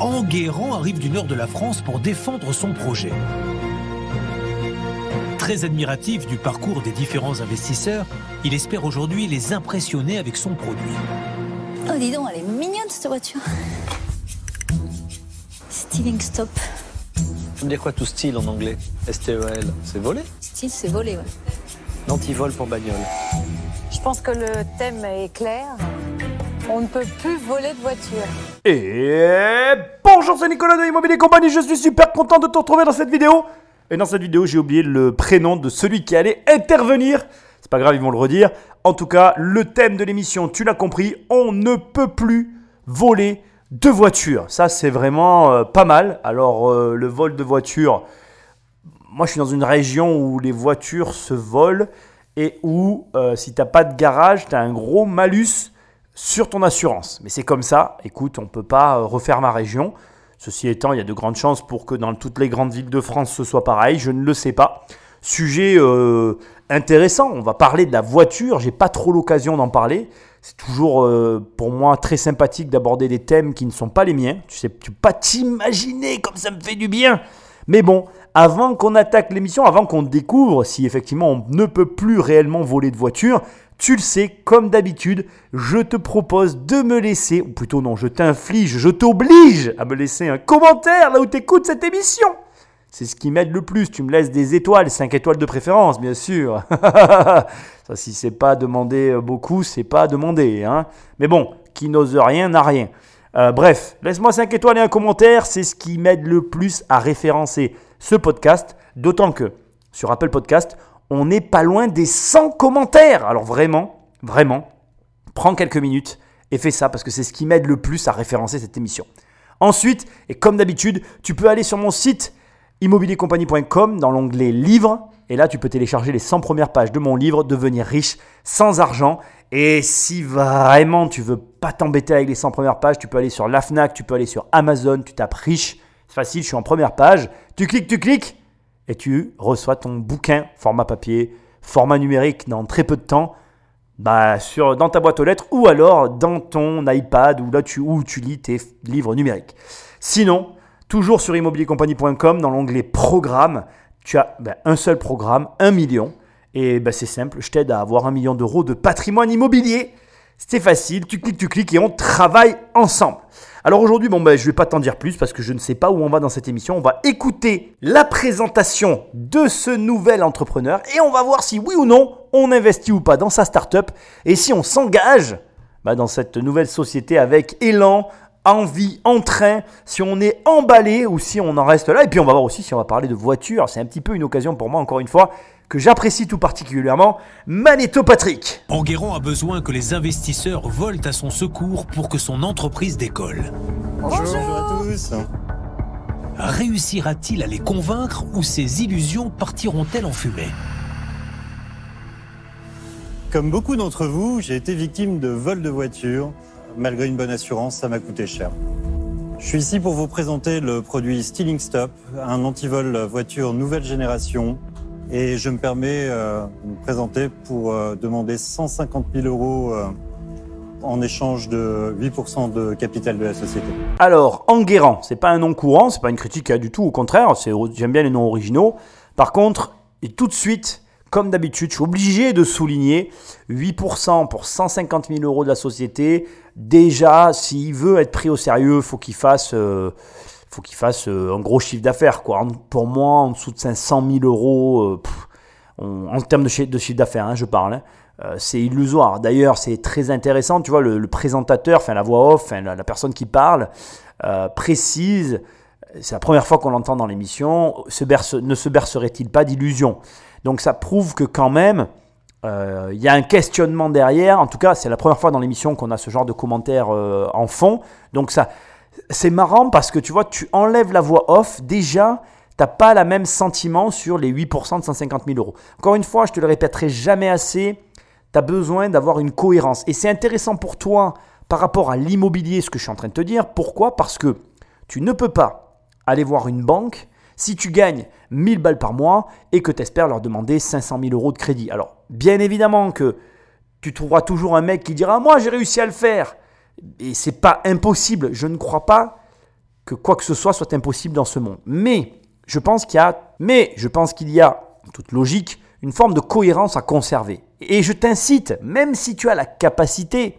Enguerrand arrive du nord de la France pour défendre son projet. Très admiratif du parcours des différents investisseurs, il espère aujourd'hui les impressionner avec son produit. Oh, dis donc, elle est mignonne cette voiture. Stealing stop. Ça veut dire quoi tout style en anglais? S-T-E-L. C'est volé? Style, c'est volé, ouais. L'antivol pour bagnole. Je pense que le thème est clair. On ne peut plus voler de voiture. Et bonjour, c'est Nicolas de Immobilier Compagnie. Je suis super content de te retrouver dans cette vidéo. Et dans cette vidéo, j'ai oublié le prénom de celui qui allait intervenir. C'est pas grave, ils vont le redire. En tout cas, le thème de l'émission, tu l'as compris, on ne peut plus voler de voiture. Ça, c'est vraiment euh, pas mal. Alors, euh, le vol de voiture, moi, je suis dans une région où les voitures se volent et où, euh, si t'as pas de garage, tu as un gros malus sur ton assurance. Mais c'est comme ça. Écoute, on peut pas euh, refaire ma région. Ceci étant, il y a de grandes chances pour que dans toutes les grandes villes de France ce soit pareil. Je ne le sais pas. Sujet euh, intéressant. On va parler de la voiture. J'ai pas trop l'occasion d'en parler. C'est toujours euh, pour moi très sympathique d'aborder des thèmes qui ne sont pas les miens. Tu sais, tu peux pas t'imaginer comme ça me fait du bien. Mais bon, avant qu'on attaque l'émission, avant qu'on découvre si effectivement on ne peut plus réellement voler de voiture, tu le sais, comme d'habitude, je te propose de me laisser, ou plutôt non, je t'inflige, je t'oblige à me laisser un commentaire là où tu écoutes cette émission. C'est ce qui m'aide le plus. Tu me laisses des étoiles, 5 étoiles de préférence, bien sûr. Ça, si c'est pas demander beaucoup, c'est pas demander. Hein. Mais bon, qui n'ose rien n'a rien. Euh, bref, laisse-moi 5 étoiles et un commentaire, c'est ce qui m'aide le plus à référencer ce podcast. D'autant que sur Apple Podcast, on n'est pas loin des 100 commentaires. Alors vraiment, vraiment, prends quelques minutes et fais ça parce que c'est ce qui m'aide le plus à référencer cette émission. Ensuite, et comme d'habitude, tu peux aller sur mon site immobiliercompagnie.com dans l'onglet livres et là tu peux télécharger les 100 premières pages de mon livre Devenir riche sans argent. Et si vraiment tu veux pas t'embêter avec les 100 premières pages, tu peux aller sur la Fnac, tu peux aller sur Amazon, tu tapes riche, c'est facile, je suis en première page, tu cliques, tu cliques et tu reçois ton bouquin format papier, format numérique dans très peu de temps. Bah, sur, dans ta boîte aux lettres ou alors dans ton iPad où là tu, où tu lis tes livres numériques. Sinon, toujours sur immobiliercompagnie.com, dans l'onglet programme, tu as ben, un seul programme, un million. Et ben, c'est simple, je t'aide à avoir un million d'euros de patrimoine immobilier. C'est facile, tu cliques, tu cliques et on travaille ensemble. Alors aujourd'hui, bon, ben, je ne vais pas t'en dire plus parce que je ne sais pas où on va dans cette émission. On va écouter la présentation de ce nouvel entrepreneur et on va voir si oui ou non on investit ou pas dans sa startup et si on s'engage ben, dans cette nouvelle société avec élan, envie, entrain, si on est emballé ou si on en reste là. Et puis on va voir aussi si on va parler de voiture. C'est un petit peu une occasion pour moi, encore une fois, que j'apprécie tout particulièrement, Manetto Patrick. Enguerrand a besoin que les investisseurs volent à son secours pour que son entreprise décolle. Bonjour, bonjour à tous. Réussira-t-il à les convaincre ou ses illusions partiront-elles en fumée? Comme beaucoup d'entre vous, j'ai été victime de vol de voiture. Malgré une bonne assurance, ça m'a coûté cher. Je suis ici pour vous présenter le produit Stealing Stop, un antivol voiture nouvelle génération. Et je me permets euh, de me présenter pour euh, demander 150 000 euros euh, en échange de 8% de capital de la société. Alors, Enguerrand, c'est pas un nom courant, c'est pas une critique hein, du tout, au contraire, j'aime bien les noms originaux. Par contre, et tout de suite, comme d'habitude, je suis obligé de souligner 8% pour 150 000 euros de la société. Déjà, s'il veut être pris au sérieux, faut qu'il fasse, faut qu'il fasse euh, un gros chiffre d'affaires. Quoi. Pour moi, en dessous de 500 000 euros, euh, en termes de chiffre, d'affaires, hein, je parle, hein, euh, c'est illusoire. D'ailleurs, c'est très intéressant, tu vois, le, présentateur, enfin la voix off, la, la personne qui parle, précise, c'est la première fois qu'on l'entend dans l'émission, se berce- ne se bercerait-il pas d'illusions? Donc ça prouve que quand même, il y a un questionnement derrière. En tout cas, c'est la première fois dans l'émission qu'on a ce genre de commentaires euh, en fond. Donc ça, c'est marrant parce que tu vois, tu enlèves la voix off, déjà, tu n'as pas le même sentiment sur les 8% de 150 000 euros. Encore une fois, je te le répéterai jamais assez, tu as besoin d'avoir une cohérence. Et c'est intéressant pour toi par rapport à l'immobilier, ce que je suis en train de te dire. Pourquoi? Parce que tu ne peux pas aller voir une banque si tu gagnes 1000 balles par mois et que tu espères leur demander 500 000 euros de crédit. Alors, bien évidemment que tu trouveras toujours un mec qui dira Moi, j'ai réussi à le faire. Et c'est pas impossible. Je ne crois pas que quoi que ce soit soit impossible dans ce monde. Mais je pense qu'il y a, mais je pense qu'il y a, toute logique, une forme de cohérence à conserver. Et je t'incite, même si tu as la capacité,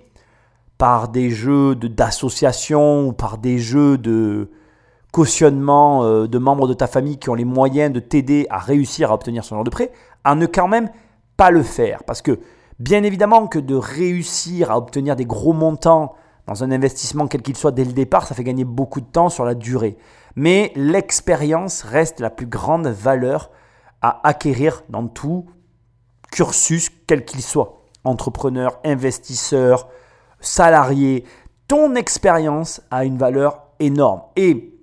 par des jeux de- d'association ou par des jeux de cautionnement euh, de membres de ta famille qui ont les moyens de t'aider à réussir à obtenir ce genre de prêt, à ne quand même pas le faire. Parce que bien évidemment que de réussir à obtenir des gros montants dans un investissement quel qu'il soit dès le départ, ça fait gagner beaucoup de temps sur la durée. Mais l'expérience reste la plus grande valeur à acquérir dans tout cursus quel qu'il soit. Entrepreneur, investisseur, salarié, ton expérience a une valeur énorme. Et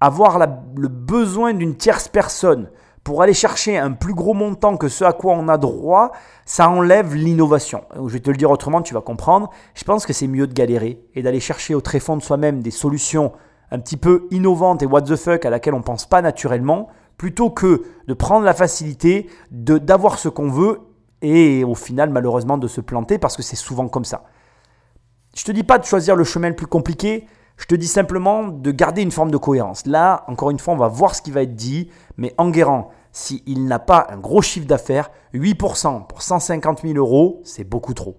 avoir le besoin d'une tierce personne pour aller chercher un plus gros montant que ce à quoi on a droit, ça enlève l'innovation. Je vais te le dire autrement, tu vas comprendre. Je pense que c'est mieux de galérer et d'aller chercher au tréfonds de soi-même des solutions un petit peu innovantes et what the fuck à laquelle on ne pense pas naturellement, plutôt que de prendre la facilité d'avoir ce qu'on veut et au final malheureusement de se planter parce que c'est souvent comme ça. Je te dis pas de choisir le chemin le plus compliqué, je te dis simplement de garder une forme de cohérence. Là, encore une fois, on va voir ce qui va être dit, mais Enguerrand, s'il n'a pas un gros chiffre d'affaires, 8% pour 150 000 euros, c'est beaucoup trop.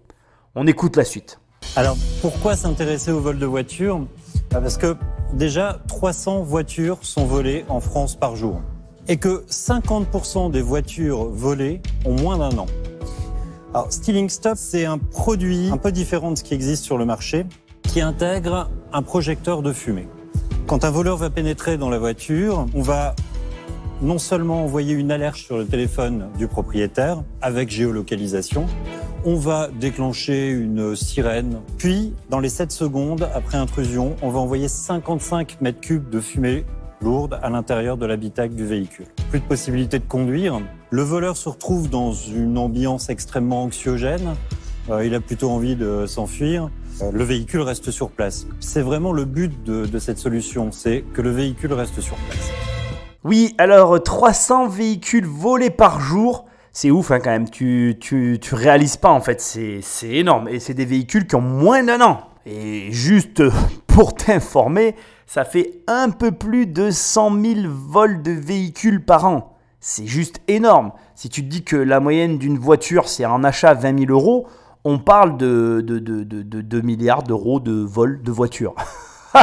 On écoute la suite. Alors, pourquoi s'intéresser au vol de voitures? Bah, Parce que déjà, 300 voitures sont volées en France par jour. Et que 50% des voitures volées ont moins d'un an. Alors, Stealing Stop, c'est un produit un peu différent de ce qui existe sur le marché, qui intègre un projecteur de fumée. Quand un voleur va pénétrer dans la voiture, on va non seulement envoyer une alerte sur le téléphone du propriétaire avec géolocalisation, on va déclencher une sirène, puis dans les 7 secondes après intrusion, on va envoyer 55 mètres cubes de fumée lourde à l'intérieur de l'habitacle du véhicule. Plus de possibilité de conduire. Le voleur se retrouve dans une ambiance extrêmement anxiogène. Euh, il a plutôt envie de s'enfuir. Euh, le véhicule reste sur place. C'est vraiment le but de, de cette solution, c'est que le véhicule reste sur place. Oui, alors 300 véhicules volés par jour, c'est ouf hein, quand même, tu, tu, réalises pas en fait, c'est énorme. Et c'est des véhicules qui ont moins d'un an. Et juste pour t'informer, ça fait un peu plus de 100 000 vols de véhicules par an. C'est juste énorme. Si tu te dis que la moyenne d'une voiture, c'est un achat à 20 000 euros, on parle de, de, de, de, de 2 milliards d'euros de vol de voitures.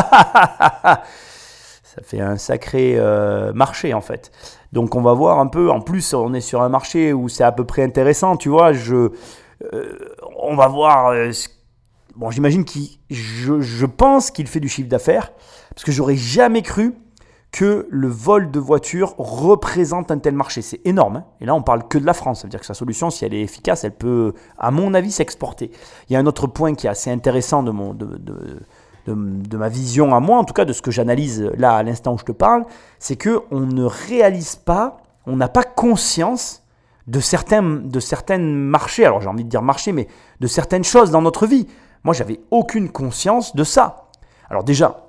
ça fait un sacré euh, marché en fait. Donc on va voir un peu. En plus, on est sur un marché où c'est à peu près intéressant, tu vois. Euh, on va voir. euh, bon, j'imagine qu'il, je, pense qu'il fait du chiffre d'affaires parce que j'aurais jamais cru que le vol de voiture représente un tel marché. C'est énorme. hein. Et là, on parle que de la France. Ça veut dire que sa solution, si elle est efficace, elle peut, à mon avis, s'exporter. Il y a un autre point qui est assez intéressant de mon, de, ma vision à moi, en tout cas de ce que j'analyse là à l'instant où je te parle, c'est que on ne réalise pas, on n'a pas conscience de certains, de marchés. Alors j'ai envie de dire marché, mais de certaines choses dans notre vie. Moi, j'avais aucune conscience de ça. Alors déjà,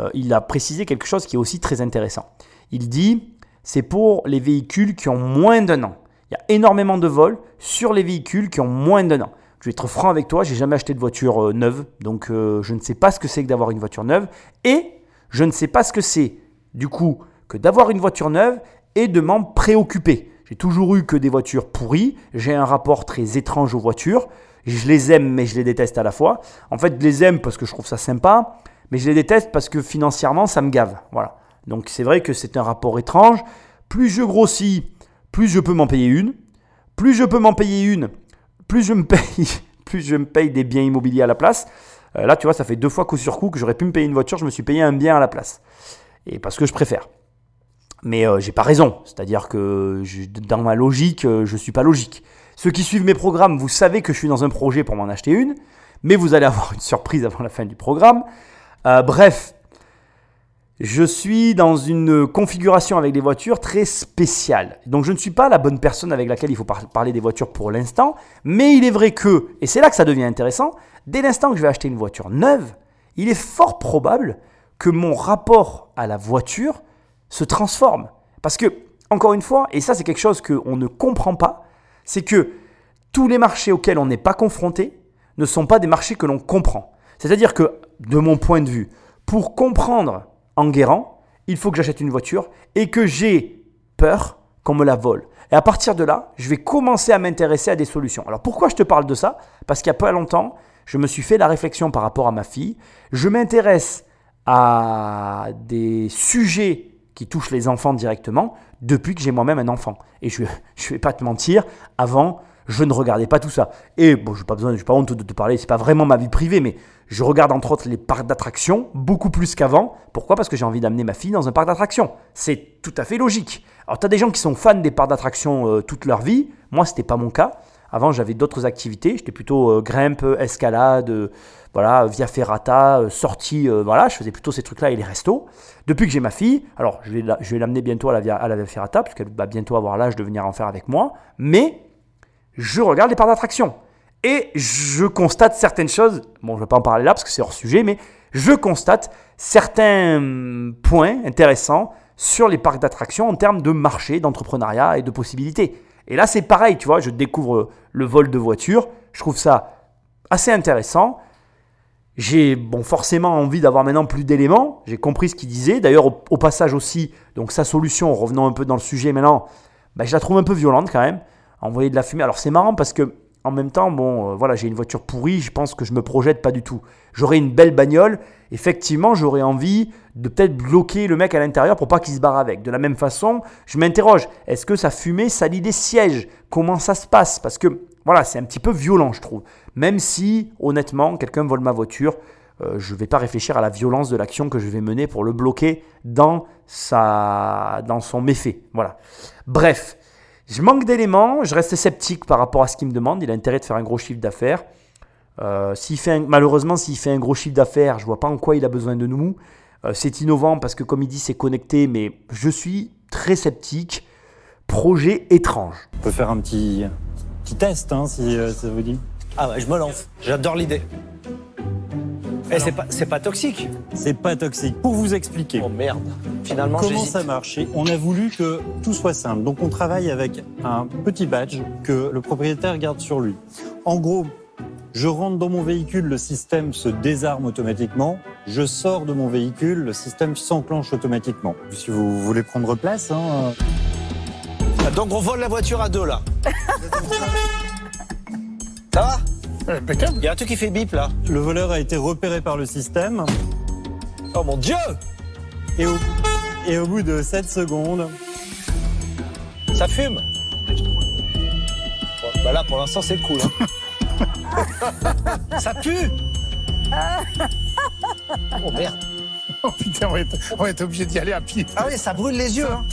euh, il a précisé quelque chose qui est aussi très intéressant. Il dit, c'est pour les véhicules qui ont moins d'un an. Il y a énormément de vols sur les véhicules qui ont moins d'un an. Je vais être franc avec toi, j'ai jamais acheté de voiture euh, neuve, donc euh, je ne sais pas ce que c'est que d'avoir une voiture neuve, et je ne sais pas ce que c'est, du coup, que d'avoir une voiture neuve et de m'en préoccuper. J'ai toujours eu que des voitures pourries, j'ai un rapport très étrange aux voitures, je les aime mais je les déteste à la fois. En fait, je les aime parce que je trouve ça sympa, mais je les déteste parce que financièrement, ça me gave. Voilà. Donc c'est vrai que c'est un rapport étrange. Plus je grossis, plus je peux m'en payer une. Plus je peux m'en payer une, plus je me paye, des biens immobiliers à la place. Euh, là, tu vois, ça fait deux fois coup sur coup que j'aurais pu me payer une voiture, je me suis payé un bien à la place. Et parce que je préfère. Mais euh, j'ai pas raison. C'est-à-dire que dans ma logique, euh, je suis pas logique. Ceux qui suivent mes programmes, vous savez que je suis dans un projet pour m'en acheter une, mais vous allez avoir une surprise avant la fin du programme. Euh, bref, je suis dans une configuration avec des voitures très spéciale. Donc je ne suis pas la bonne personne avec laquelle il faut par- parler des voitures pour l'instant, mais il est vrai que, et c'est là que ça devient intéressant, dès l'instant que je vais acheter une voiture neuve, il est fort probable que mon rapport à la voiture se transforme. Parce que, encore une fois, et ça c'est quelque chose qu'on ne comprend pas, c'est que tous les marchés auxquels on n'est pas confronté ne sont pas des marchés que l'on comprend. C'est-à-dire que, de mon point de vue, pour comprendre en guérant, il faut que j'achète une voiture et que j'ai peur qu'on me la vole. Et à partir de là, je vais commencer à m'intéresser à des solutions. Alors pourquoi je te parle de ça? Parce qu'il y a pas longtemps, je me suis fait la réflexion par rapport à ma fille. Je m'intéresse à des sujets qui touchent les enfants directement depuis que j'ai moi-même un enfant. Et je ne vais pas te mentir, avant, je ne regardais pas tout ça. Et bon, je n'ai pas besoin, je pas honte de te parler, c'est pas vraiment ma vie privée, mais je regarde entre autres les parcs d'attractions beaucoup plus qu'avant. Pourquoi? Parce que j'ai envie d'amener ma fille dans un parc d'attractions. C'est tout à fait logique. Alors, tu as des gens qui sont fans des parcs d'attractions euh, toute leur vie. Moi, ce n'était pas mon cas. Avant, j'avais d'autres activités. J'étais plutôt euh, grimpe, escalade, euh, voilà, via ferrata, sortie. voilà, je faisais plutôt ces trucs-là et les restos. Depuis que j'ai ma fille, alors je vais, l'amener bientôt à la, via, à la via ferrata, puisqu'elle va bientôt avoir l'âge de venir en faire avec moi. Mais je regarde les parcs d'attractions. Et je constate certaines choses. Bon, je ne vais pas en parler là parce que c'est hors sujet, mais je constate certains points intéressants sur les parcs d'attractions en termes de marché, d'entrepreneuriat et de possibilités. Et là, c'est pareil, tu vois, je découvre le vol de voiture. Je trouve ça assez intéressant. J'ai bon, forcément envie d'avoir maintenant plus d'éléments. J'ai compris ce qu'il disait. D'ailleurs, au, passage aussi, donc sa solution, revenons un peu dans le sujet maintenant, bah, je la trouve un peu violente quand même. Envoyer de la fumée. Alors, c'est marrant parce que en même temps, bon, euh, voilà, j'ai une voiture pourrie, je pense que je me projette pas du tout. J'aurais une belle bagnole, effectivement, j'aurais envie de peut-être bloquer le mec à l'intérieur pour pas qu'il se barre avec. De la même façon, je m'interroge, est-ce que sa fumée salit des sièges? Comment ça se passe? Parce que, voilà, c'est un petit peu violent, je trouve. Même si, honnêtement, quelqu'un vole ma voiture, euh, je ne vais pas réfléchir à la violence de l'action que je vais mener pour le bloquer dans, sa, dans son méfait. Voilà. Bref, je manque d'éléments, je reste sceptique par rapport à ce qu'il me demande. Il a intérêt de faire un gros chiffre d'affaires. Euh, fait malheureusement, s'il fait un gros chiffre d'affaires, je vois pas en quoi il a besoin de nous. Euh, c'est innovant parce que, comme il dit, c'est connecté, mais je suis très sceptique. Projet étrange. On peut faire un petit, petit test, hein, si euh, ça vous dit. Ah ouais, je me lance. J'adore l'idée. Eh, c'est pas, pas toxique. C'est pas toxique. Pour vous expliquer. Oh merde. Finalement, comment ça marche On a voulu que tout soit simple. Donc on travaille avec un petit badge que le propriétaire garde sur lui. En gros, je rentre dans mon véhicule, le système se désarme automatiquement. Je sors de mon véhicule, le système s'enclenche automatiquement. Si vous voulez prendre place. Hein... Ah, donc on vole la voiture à deux là. ça va? Il y a un truc qui fait bip là. Le voleur a été repéré par le système. Oh mon dieu Et au, et au bout de 7 secondes. Ça fume Bah là pour l'instant c'est cool. Hein. ça pue Oh merde Oh putain, on va être, obligé d'y aller à pied. Ah oui, ça brûle les yeux. Hein.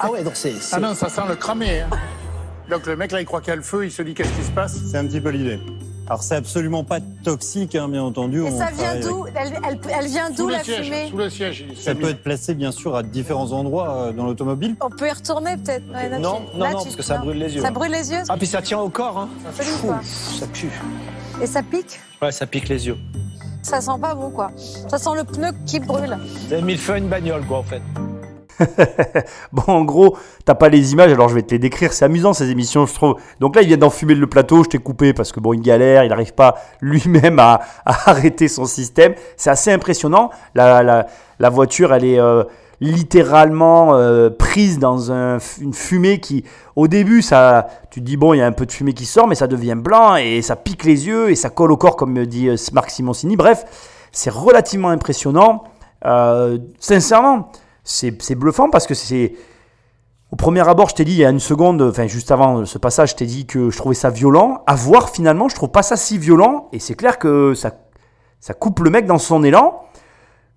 Ah ouais, donc c'est. Ah non, ça sent le cramé. Hein. Donc le mec là, il croit qu'il y a le feu, il se dit qu'est-ce qui se passe? C'est un petit peu l'idée. Alors c'est absolument pas toxique, hein, bien entendu. Et ça vient d'où? Elle, vient d'où la fumée? Sous le siège. Ça peut être placé bien sûr à différents endroits euh, dans l'automobile. On peut y retourner peut-être. non, non, non, parce que ça brûle les yeux. Ça brûle les yeux. Ah puis ça tient au corps. Hein. Ça pue. Et ça pique? Ouais, ça pique les yeux. Ça sent pas bon quoi. Ça sent le pneu qui brûle. Vous avez mis le feu à une bagnole quoi en fait. bon, en gros, t'as pas les images, alors je vais te les décrire. C'est amusant ces émissions, je trouve. Donc là, il vient d'enfumer le plateau, je t'ai coupé parce que bon, il galère, il n'arrive pas lui-même à, arrêter son système. C'est assez impressionnant. La, voiture, elle est euh, littéralement euh, prise dans une fumée qui, au début, ça, tu te dis bon, il y a un peu de fumée qui sort, mais ça devient blanc et ça pique les yeux et ça colle au corps, comme me dit euh, Marc Simoncini. Bref, c'est relativement impressionnant. sincèrement, c'est bluffant parce que c'est. Au premier abord, je t'ai dit il y a une seconde, enfin juste avant ce passage, je t'ai dit que je trouvais ça violent. À voir finalement, je trouve pas ça si violent. Et c'est clair que ça, ça coupe le mec dans son élan.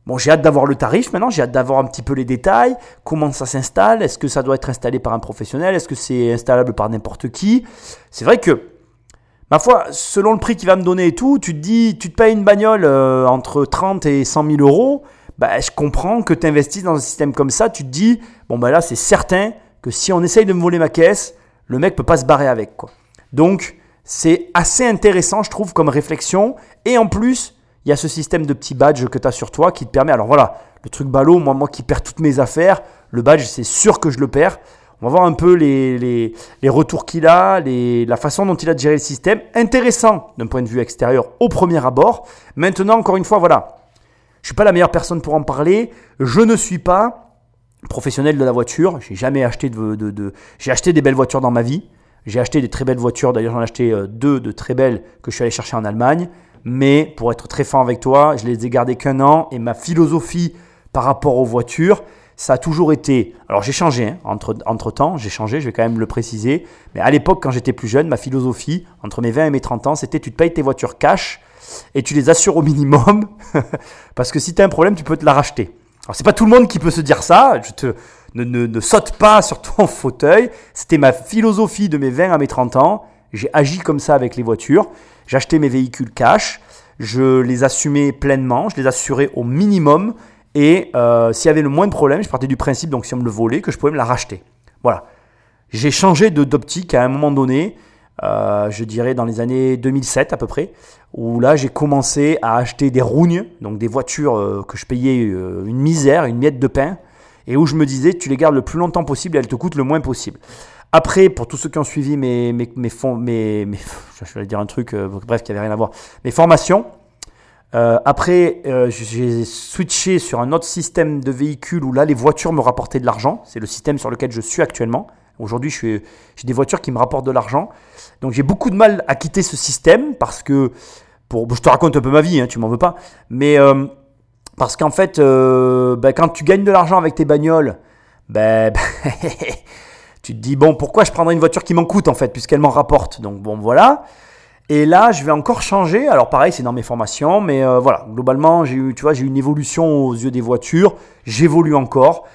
Bon, j'ai hâte d'avoir le tarif maintenant, j'ai hâte d'avoir un petit peu les détails, comment ça s'installe, est-ce que ça doit être installé par un professionnel, est-ce que c'est installable par n'importe qui? C'est vrai que, ma foi, selon le prix qu'il va me donner et tout, tu te dis, tu te payes une bagnole euh, entre 30 et 100 000 euros, bah, je comprends que tu investis dans un système comme ça, tu te dis, bon, bah là, c'est certain que si on essaye de me voler ma caisse, le mec peut pas se barrer avec. Quoi. Donc, c'est assez intéressant, je trouve, comme réflexion. Et en plus, il y a ce système de petits badges que tu as sur toi qui te permet. Alors voilà, le truc ballot, moi, moi qui perds toutes mes affaires, le badge, c'est sûr que je le perds. On va voir un peu les, les, les retours qu'il a, les, la façon dont il a géré le système. Intéressant d'un point de vue extérieur au premier abord. Maintenant, encore une fois, voilà. Je suis pas la meilleure personne pour en parler. Je ne suis pas professionnel de la voiture. J'ai jamais acheté de, de, j'ai acheté des belles voitures dans ma vie. J'ai acheté des très belles voitures. D'ailleurs, j'en ai acheté euh, deux de très belles que je suis allé chercher en Allemagne. Mais pour être très franc avec toi, je les ai gardées qu'un an et ma philosophie par rapport aux voitures, ça a toujours été. Alors j'ai changé hein, entre, entre temps, j'ai changé, je vais quand même le préciser. Mais à l'époque, quand j'étais plus jeune, ma philosophie entre mes 20 et mes 30 ans, c'était tu te payes tes voitures cash et tu les assures au minimum parce que si tu as un problème, tu peux te la racheter. Alors c'est pas tout le monde qui peut se dire ça. Je te ne, ne, ne saute pas sur ton fauteuil. C'était ma philosophie de mes 20 à mes 30 ans. J'ai agi comme ça avec les voitures. J'achetais mes véhicules cash. Je les assumais pleinement. Je les assurais au minimum. Et euh, s'il y avait le moins de problèmes, je partais du principe, donc si on me le volait, que je pouvais me la racheter. Voilà. J'ai changé d'optique à un moment donné, euh, je dirais dans les années 2007 à peu près, où là j'ai commencé à acheter des rougnes, donc des voitures euh, que je payais euh, une misère, une miette de pain, et où je me disais tu les gardes le plus longtemps possible et elles te coûtent le moins possible. Après, pour tous ceux qui ont suivi mes, mes, mes, fonds- mes, je vais dire un truc, bref, qui avait rien à voir, mes formations, après, j'ai switché sur un autre système de véhicule où là, les voitures me rapportaient de l'argent. C'est le système sur lequel je suis actuellement. Aujourd'hui, j'ai des voitures qui me rapportent de l'argent. Donc, j'ai beaucoup de mal à quitter ce système parce que, pour, je te raconte un peu ma vie, hein, tu m'en veux pas, mais euh, parce qu'en fait, euh, ben, quand tu gagnes de l'argent avec tes bagnoles, ben, tu te dis, bon, pourquoi je prendrais une voiture qui m'en coûte en fait, puisqu'elle m'en rapporte? Donc, bon, voilà. Et là, je vais encore changer. Alors pareil, c'est dans mes formations, mais euh, voilà, globalement, j'ai eu une évolution aux yeux des voitures. J'évolue encore.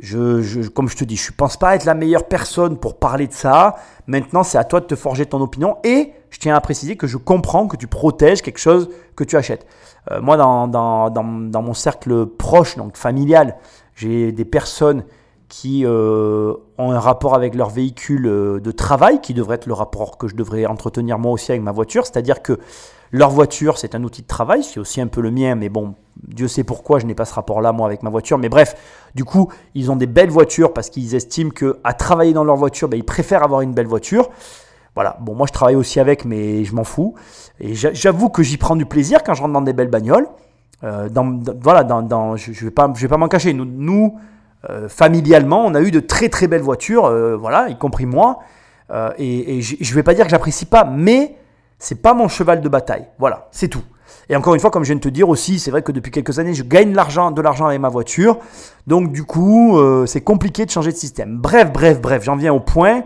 Comme je te dis, je ne pense pas être la meilleure personne pour parler de ça. Maintenant, c'est à toi de te forger ton opinion. Et je tiens à préciser que je comprends que tu protèges quelque chose que tu achètes. Euh, moi, dans, dans mon cercle proche, donc familial, j'ai des personnes qui euh, ont un rapport avec leur véhicule euh, de travail, qui devrait être le rapport que je devrais entretenir moi aussi avec ma voiture. C'est-à-dire que leur voiture, c'est un outil de travail, c'est aussi un peu le mien, mais bon, Dieu sait pourquoi je n'ai pas ce rapport-là moi avec ma voiture. Mais bref, du coup, ils ont des belles voitures parce qu'ils estiment qu'à travailler dans leur voiture, ben, ils préfèrent avoir une belle voiture. Voilà, bon, moi je travaille aussi avec, mais je m'en fous. Et j'a- j'avoue que j'y prends du plaisir quand je rentre dans des belles bagnoles. Euh, voilà, je ne vais pas, m'en cacher. Nous, euh, familialement, on a eu de très très belles voitures, euh, voilà, y compris moi. Euh, et et je ne vais pas dire que j'apprécie pas, mais c'est pas mon cheval de bataille. Voilà, c'est tout. Et encore une fois, comme je viens de te dire aussi, c'est vrai que depuis quelques années, je gagne de l'argent, de l'argent avec ma voiture. Donc du coup, euh, c'est compliqué de changer de système. Bref, bref, bref, j'en viens au point.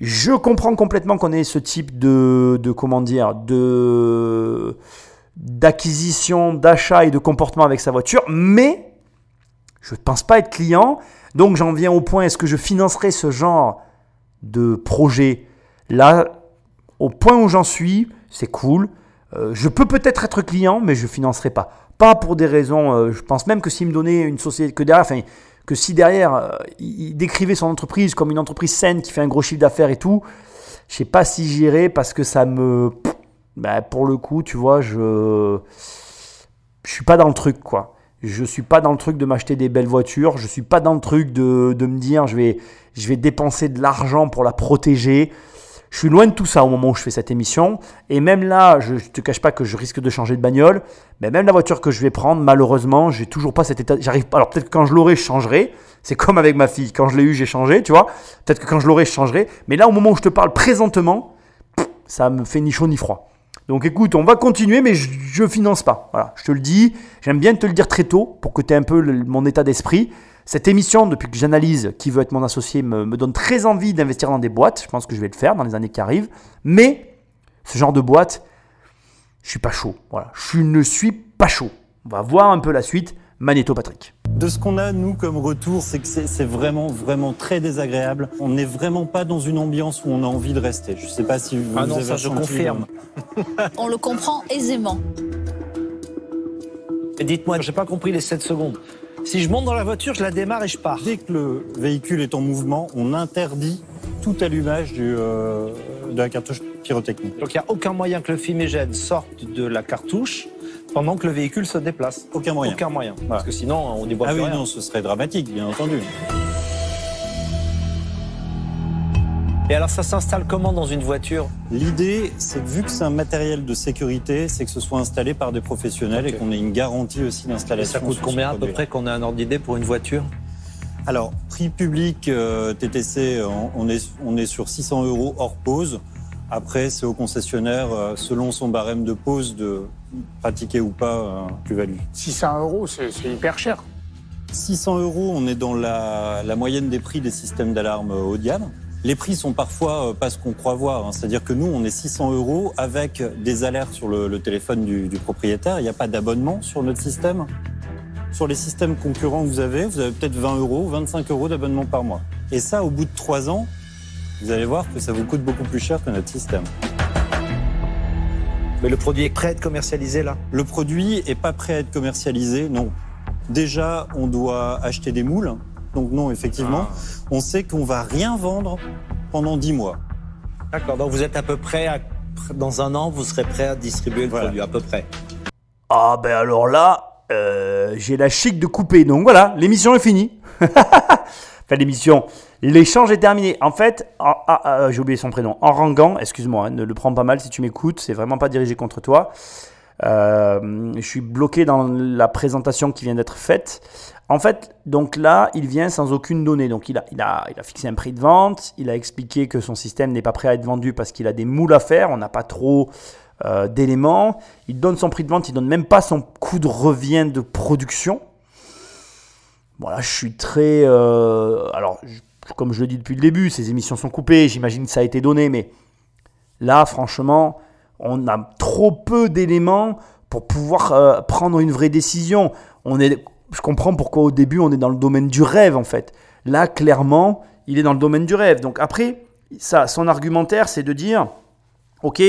Je comprends complètement qu'on ait ce type de, de comment dire, de d'acquisition, d'achat et de comportement avec sa voiture, mais je ne pense pas être client. Donc j'en viens au point, est-ce que je financerai ce genre de projet? Là, au point où j'en suis, c'est cool. Euh, je peux peut-être être client, mais je ne financerai pas. Pas pour des raisons, euh, je pense même que s'il me donnait une société, que derrière, enfin, que si derrière, euh, il décrivait son entreprise comme une entreprise saine qui fait un gros chiffre d'affaires et tout, je sais pas si j'irai parce que ça me... Bah, pour le coup, tu vois, je... Je suis pas dans le truc, quoi. Je suis pas dans le truc de m'acheter des belles voitures. Je suis pas dans le truc de, de me dire je vais, je vais dépenser de l'argent pour la protéger. Je suis loin de tout ça au moment où je fais cette émission. Et même là, je ne te cache pas que je risque de changer de bagnole. Mais même la voiture que je vais prendre, malheureusement, j'ai toujours pas cet état. J'arrive. Alors peut-être que quand je l'aurai, je changerai. C'est comme avec ma fille. Quand je l'ai eu, j'ai changé, tu vois. Peut-être que quand je l'aurai, je changerai. Mais là, au moment où je te parle présentement, ça me fait ni chaud ni froid. Donc écoute, on va continuer, mais je ne finance pas. Voilà, je te le dis. J'aime bien te le dire très tôt pour que tu aies un peu mon état d'esprit. Cette émission, depuis que j'analyse qui veut être mon associé, me, donne très envie d'investir dans des boîtes. Je pense que je vais le faire dans les années qui arrivent. Mais ce genre de boîte, je suis pas chaud. Voilà, je ne suis pas chaud. On va voir un peu la suite. Magnéto Patrick. De ce qu'on a, nous, comme retour, c'est que c'est vraiment, vraiment très désagréable. On n'est vraiment pas dans une ambiance où on a envie de rester. Je sais pas si vous, Ah vous non, avez ça, je confirme. On le comprend aisément. Et dites-moi, j'ai pas compris les 7 secondes. Si je monte dans la voiture, je la démarre et je pars. Dès que le véhicule est en mouvement, on interdit tout allumage du, euh, de la cartouche pyrotechnique. Donc il n'y a aucun moyen que le fumigène sorte de la cartouche pendant que le véhicule se déplace. Aucun moyen. Aucun moyen. Parce que sinon, on n'y voit Ah oui, rien. non, ce serait dramatique, bien entendu. Et alors ça s'installe comment dans une voiture? L'idée, c'est que vu que c'est un matériel de sécurité, c'est que ce soit installé par des professionnels et qu'on ait une garantie aussi d'installation. ça coûte combien à peu près qu'on ait un ordre d'idée pour une voiture? Alors, prix public euh, TTC, on, on est, on est sur 600 euros hors pause. Après, c'est au concessionnaire, euh, selon son barème de pause, de pratiquer ou pas euh, plus-value. 600 euros, c'est hyper cher. 600 euros, on est dans la, la moyenne des prix des systèmes d'alarme euh, haut de gamme. Les prix sont parfois euh, pas ce qu'on croit voir. hein. C'est-à-dire que nous, on est 600 euros avec des alertes sur le, le téléphone du, du propriétaire. Il n'y a pas d'abonnement sur notre système. Sur les systèmes concurrents que vous avez, vous avez peut-être 20 euros, 25 euros d'abonnement par mois. Et ça, au bout de trois ans, vous allez voir que ça vous coûte beaucoup plus cher que notre système. Mais le produit est prêt à être commercialisé là Le produit est pas prêt à être commercialisé, non. Déjà, on doit acheter des moules. Donc non, effectivement, on sait qu'on va rien vendre pendant 10 mois. D'accord, donc vous êtes à peu près, à- dans un an, vous serez prêt à distribuer le Voilà. produit, à peu près. Ah ben alors là, euh, j'ai la chic de couper. Donc voilà, l'émission est finie. enfin l'émission, l'échange est terminé. En fait, en- ah, ah, j'ai oublié son prénom. Enrangan, excuse-moi, hein, ne le prends pas mal si tu m'écoutes, c'est vraiment pas dirigé contre toi. Euh, je suis bloqué dans la présentation qui vient d'être faite. En fait, donc là, il vient sans aucune donnée. Donc il a, il, a, il a fixé un prix de vente, il a expliqué que son système n'est pas prêt à être vendu parce qu'il a des moules à faire, on n'a pas trop euh, d'éléments. Il donne son prix de vente, il donne même pas son coût de revient de production. Voilà, je suis très... euh, alors, je- comme je le dis depuis le début, ces émissions sont coupées, j'imagine que ça a été donné, mais là, franchement, on a trop peu d'éléments pour pouvoir euh, prendre une vraie décision. On est, je comprends pourquoi au début on est dans le domaine du rêve en fait. Là, clairement, il est dans le domaine du rêve. Donc après, ça, son argumentaire, c'est de dire, ok,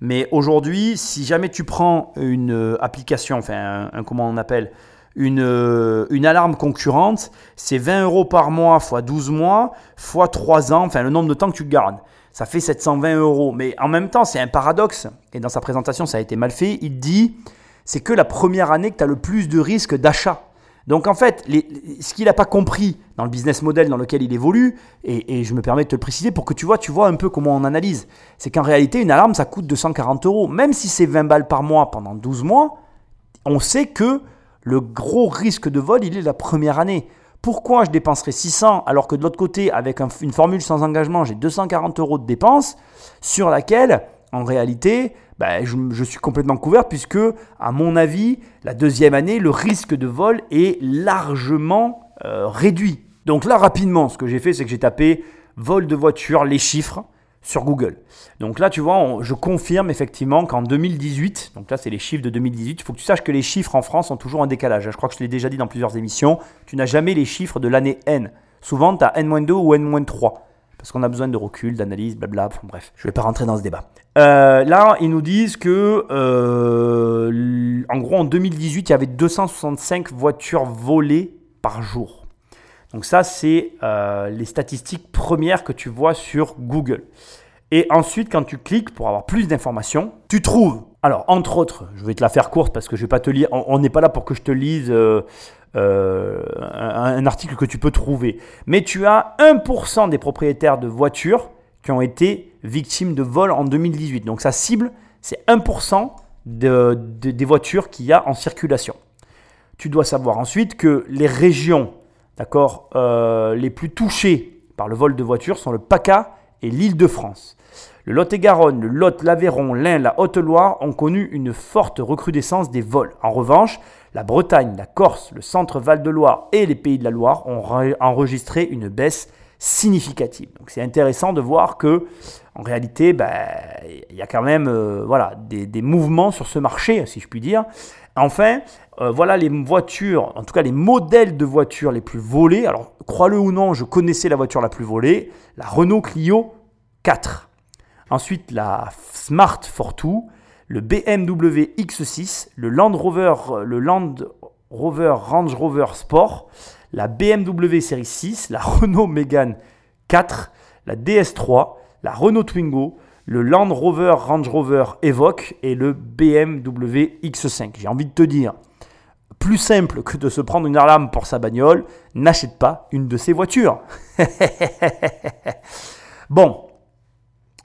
mais aujourd'hui, si jamais tu prends une euh, application, enfin, un, un- comment on appelle, une, euh, une alarme concurrente, c'est 20 euros par mois fois 12 mois fois 3 ans, enfin le nombre de temps que tu gardes. Ça fait 720 euros. Mais en même temps, c'est un paradoxe. Et dans sa présentation, ça a été mal fait. Il dit c'est que la première année que tu as le plus de risques d'achat. Donc en fait, ce qu'il n'a pas compris dans le business model dans lequel il évolue, et, et je me permets de te le préciser pour que tu vois, tu vois un peu comment on analyse, c'est qu'en réalité, une alarme, ça coûte 240 euros. Même si c'est 20 balles par mois pendant 12 mois, on sait que le gros risque de vol, il est la première année. Pourquoi je dépenserais 600 alors que de l'autre côté, avec un- une formule sans engagement, j'ai 240 euros de dépenses sur laquelle, en réalité, ben, je, je suis complètement couvert puisque, à mon avis, la deuxième année, le risque de vol est largement euh, réduit. Donc là, rapidement, ce que j'ai fait, c'est que j'ai tapé vol de voiture, les chiffres sur Google. Donc là, tu vois, je confirme effectivement qu'en 2018, donc là, c'est les chiffres de 2018, il faut que tu saches que les chiffres en France ont toujours un décalage. Je crois que je l'ai déjà dit dans plusieurs émissions. Tu n'as jamais les chiffres de l'année N. Souvent, tu as N-2 ou N-3. Parce qu'on a besoin de recul, d'analyse, blabla. Enfin, bref, je ne vais pas rentrer dans ce débat. Euh, là, ils nous disent que, euh, en gros, en 2018, il y avait 265 voitures volées par jour. Donc ça, c'est euh, les statistiques premières que tu vois sur Google. Et ensuite, quand tu cliques pour avoir plus d'informations, tu trouves, alors entre autres, je vais te la faire courte parce que je vais pas te lire, on n'est pas là pour que je te lise euh, euh, un, article que tu peux trouver, mais tu as 1% des propriétaires de voitures qui ont été victimes de vol en 2018. Donc ça cible, c'est 1% de- de- des voitures qu'il y a en circulation. Tu dois savoir ensuite que les régions d'accord, euh, les plus touchées par le vol de voitures sont le PACA et l'Île-de-France. Le Lot-et-Garonne, le Lot, l'Aveyron, l'Ain, la Haute-Loire ont connu une forte recrudescence des vols. En revanche, la Bretagne, la Corse, le centre Val-de-Loire et les Pays de la Loire ont re- enregistré une baisse significative. Donc c'est intéressant de voir que en réalité, ben, il y a quand même euh, voilà, des mouvements sur ce marché, si je puis dire. Enfin, euh, voilà les voitures, en tout cas les modèles de voitures les plus volés. Alors, crois-le ou non, je connaissais la voiture la plus volée, la Renault Clio 4. Ensuite, la Smart Fortwo, le BMW X6, le Land Rover, le Land Rover Range Rover Sport, la BMW Série 6, la Renault Mégane 4, la DS3, la Renault Twingo, le Land Rover Range Rover Evoque et le BMW X5. J'ai envie de te dire, plus simple que de se prendre une alarme pour sa bagnole, n'achète pas une de ces voitures. bon,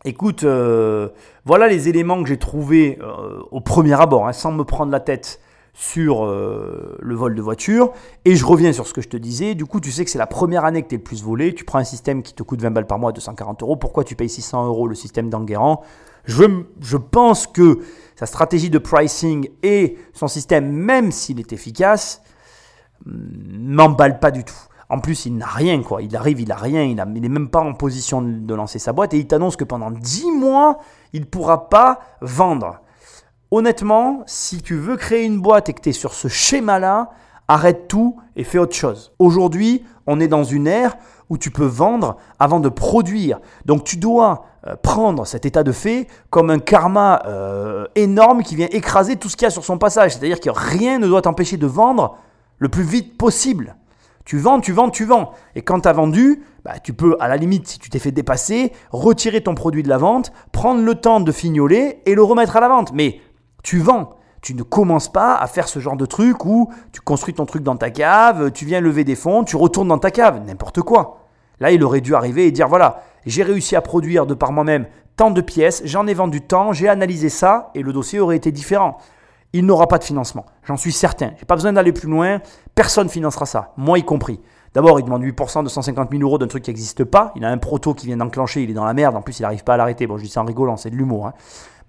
Écoute, euh, voilà les éléments que j'ai trouvés euh, au premier abord, hein, sans me prendre la tête sur euh, le vol de voiture. Et je reviens sur ce que je te disais. Du coup, tu sais que c'est la première année que tu es le plus volé. Tu prends un système qui te coûte 20 balles par mois, 240 euros. Pourquoi tu payes 600 euros le système d'Enguerrand? Je, je pense que sa stratégie de pricing et son système, même s'il est efficace, m'emballe pas du tout. En plus, il n'a rien, quoi. Il arrive, il a rien, il n'est même pas en position de lancer sa boîte et il t'annonce que pendant 10 mois, il ne pourra pas vendre. Honnêtement, si tu veux créer une boîte et que tu es sur ce schéma-là, arrête tout et fais autre chose. Aujourd'hui, on est dans une ère où tu peux vendre avant de produire. Donc tu dois euh, prendre cet état de fait comme un karma euh, énorme qui vient écraser tout ce qu'il y a sur son passage. C'est-à-dire que rien ne doit t'empêcher de vendre le plus vite possible. Tu vends, tu vends, tu vends. Et quand tu as vendu, bah, tu peux, à la limite, si tu t'es fait dépasser, retirer ton produit de la vente, prendre le temps de fignoler et le remettre à la vente. Mais tu vends. Tu ne commences pas à faire ce genre de truc où tu construis ton truc dans ta cave, tu viens lever des fonds, tu retournes dans ta cave, n'importe quoi. Là, il aurait dû arriver et dire voilà, j'ai réussi à produire de par moi-même tant de pièces, j'en ai vendu tant, j'ai analysé ça et le dossier aurait été différent il n'aura pas de financement. J'en suis certain. J'ai pas besoin d'aller plus loin. Personne financera ça, moi y compris. D'abord, il demande 8% de 150 000 euros d'un truc qui n'existe pas. Il a un proto qui vient d'enclencher, il est dans la merde. En plus, il n'arrive pas à l'arrêter. Bon, je dis ça en rigolant, c'est de l'humour. Hein.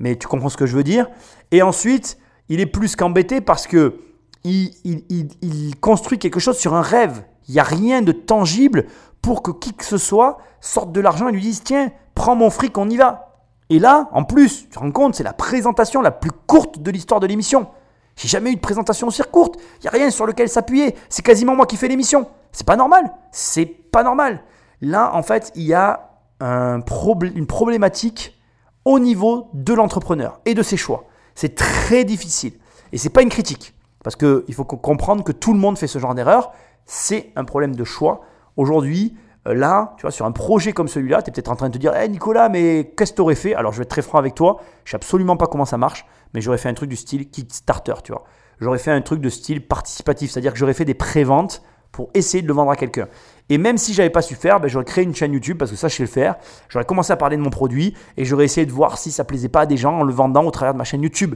Mais tu comprends ce que je veux dire. Et ensuite, il est plus qu'embêté parce que il, construit quelque chose sur un rêve. Il n'y a rien de tangible pour que qui que ce soit sorte de l'argent et lui dise Tiens, prends mon fric, on y va. Et là, en plus, tu te rends compte, c'est la présentation la plus courte de l'histoire de l'émission. J'ai jamais eu de présentation aussi courte. Il n'y a rien sur lequel s'appuyer. C'est quasiment moi qui fais l'émission. C'est pas normal. C'est pas normal. Là, en fait, il y a un une problématique au niveau de l'entrepreneur et de ses choix. C'est très difficile. Et c'est pas une critique. Parce qu'il faut comprendre que tout le monde fait ce genre d'erreur. C'est un problème de choix. Aujourd'hui, euh, là, tu vois, sur un projet comme celui-là, tu es peut-être en train de te dire, hé Nicolas, mais qu'est-ce que tu aurais fait? Alors, je vais être très franc avec toi, je sais absolument pas comment ça marche, mais j'aurais fait un truc du style Kickstarter, tu vois. J'aurais fait un truc de style participatif, c'est-à-dire que j'aurais fait des préventes pour essayer de le vendre à quelqu'un. Et même si j'avais pas su faire, ben, j'aurais créé une chaîne YouTube parce que ça je sais le faire. J'aurais commencé à parler de mon produit et j'aurais essayé de voir si ça plaisait pas à des gens en le vendant au travers de ma chaîne YouTube.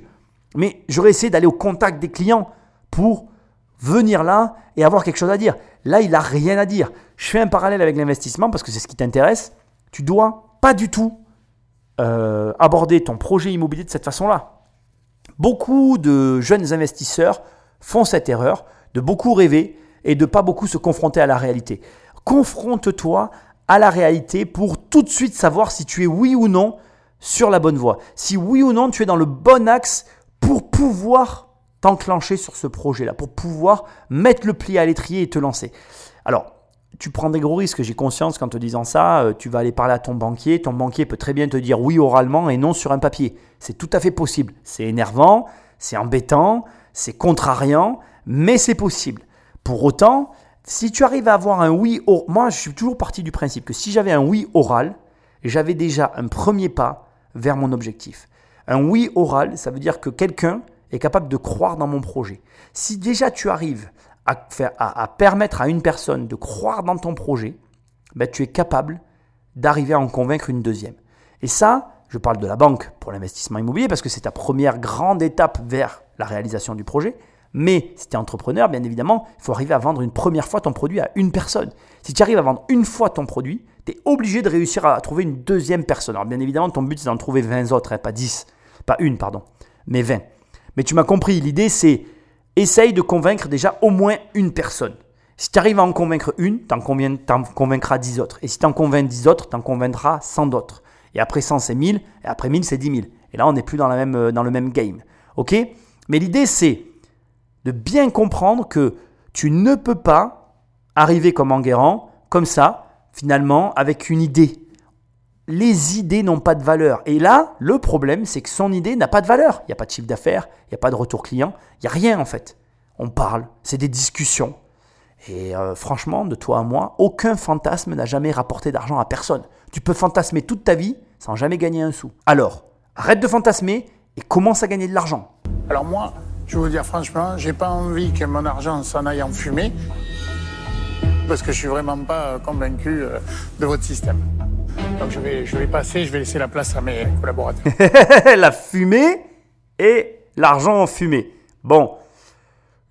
Mais j'aurais essayé d'aller au contact des clients pour venir là et avoir quelque chose à dire. Là, il n'a rien à dire. Je fais un parallèle avec l'investissement parce que c'est ce qui t'intéresse. Tu dois pas du tout euh, aborder ton projet immobilier de cette façon-là. Beaucoup de jeunes investisseurs font cette erreur de beaucoup rêver et de pas beaucoup se confronter à la réalité. Confronte-toi à la réalité pour tout de suite savoir si tu es oui ou non sur la bonne voie. Si oui ou non tu es dans le bon axe pour pouvoir t'enclencher sur ce projet-là, pour pouvoir mettre le pli à l'étrier et te lancer. Alors, tu prends des gros risques, j'ai conscience qu'en te disant ça, euh, tu vas aller parler à ton banquier, ton banquier peut très bien te dire oui oralement et non sur un papier. C'est tout à fait possible. C'est énervant, c'est embêtant, c'est contrariant, mais c'est possible. Pour autant, si tu arrives à avoir un oui oral, moi je suis toujours parti du principe que si j'avais un oui oral, j'avais déjà un premier pas vers mon objectif. Un oui oral, ça veut dire que quelqu'un est capable de croire dans mon projet. Si déjà tu arrives à, permettre à une personne de croire dans ton projet, ben, tu es capable d'arriver à en convaincre une deuxième. Et ça, je parle de la banque pour l'investissement immobilier parce que c'est ta première grande étape vers la réalisation du projet. Mais si tu es entrepreneur, bien évidemment, il faut arriver à vendre une première fois ton produit à une personne. Si tu arrives à vendre une fois ton produit, tu es obligé de réussir à trouver une deuxième personne. Alors bien évidemment, ton but c'est d'en trouver 20 autres, hein, pas 10, pas une, pardon, mais 20. Mais tu m'as compris, l'idée c'est essaye de convaincre déjà au moins une personne. Si tu arrives à en convaincre une, tu en, convaincras 10 autres. Et si tu en convaincs 10 autres, tu en convaincras 100 d'autres. Et après 100, c'est 1000. Et après 1000, c'est 10 000. Et là, on n'est plus dans, la même, euh, dans le même game. OK? Mais l'idée, c'est de bien comprendre que tu ne peux pas arriver comme Enguerrand, comme ça, finalement, avec une idée les idées n'ont pas de valeur. Et là, le problème, c'est que son idée n'a pas de valeur. Il n'y a pas de chiffre d'affaires, il n'y a pas de retour client, il n'y a rien en fait. On parle, c'est des discussions. Et euh, franchement, de toi à moi, aucun fantasme n'a jamais rapporté d'argent à personne. Tu peux fantasmer toute ta vie sans jamais gagner un sou. Alors, arrête de fantasmer et commence à gagner de l'argent. Alors moi, je vous dire franchement, j'ai pas envie que mon argent s'en aille en fumée parce que je suis vraiment pas convaincu euh, de votre système. Donc je vais, je vais passer, je vais laisser la place à mes collaborateurs. la fumée et l'argent en fumée. Bon,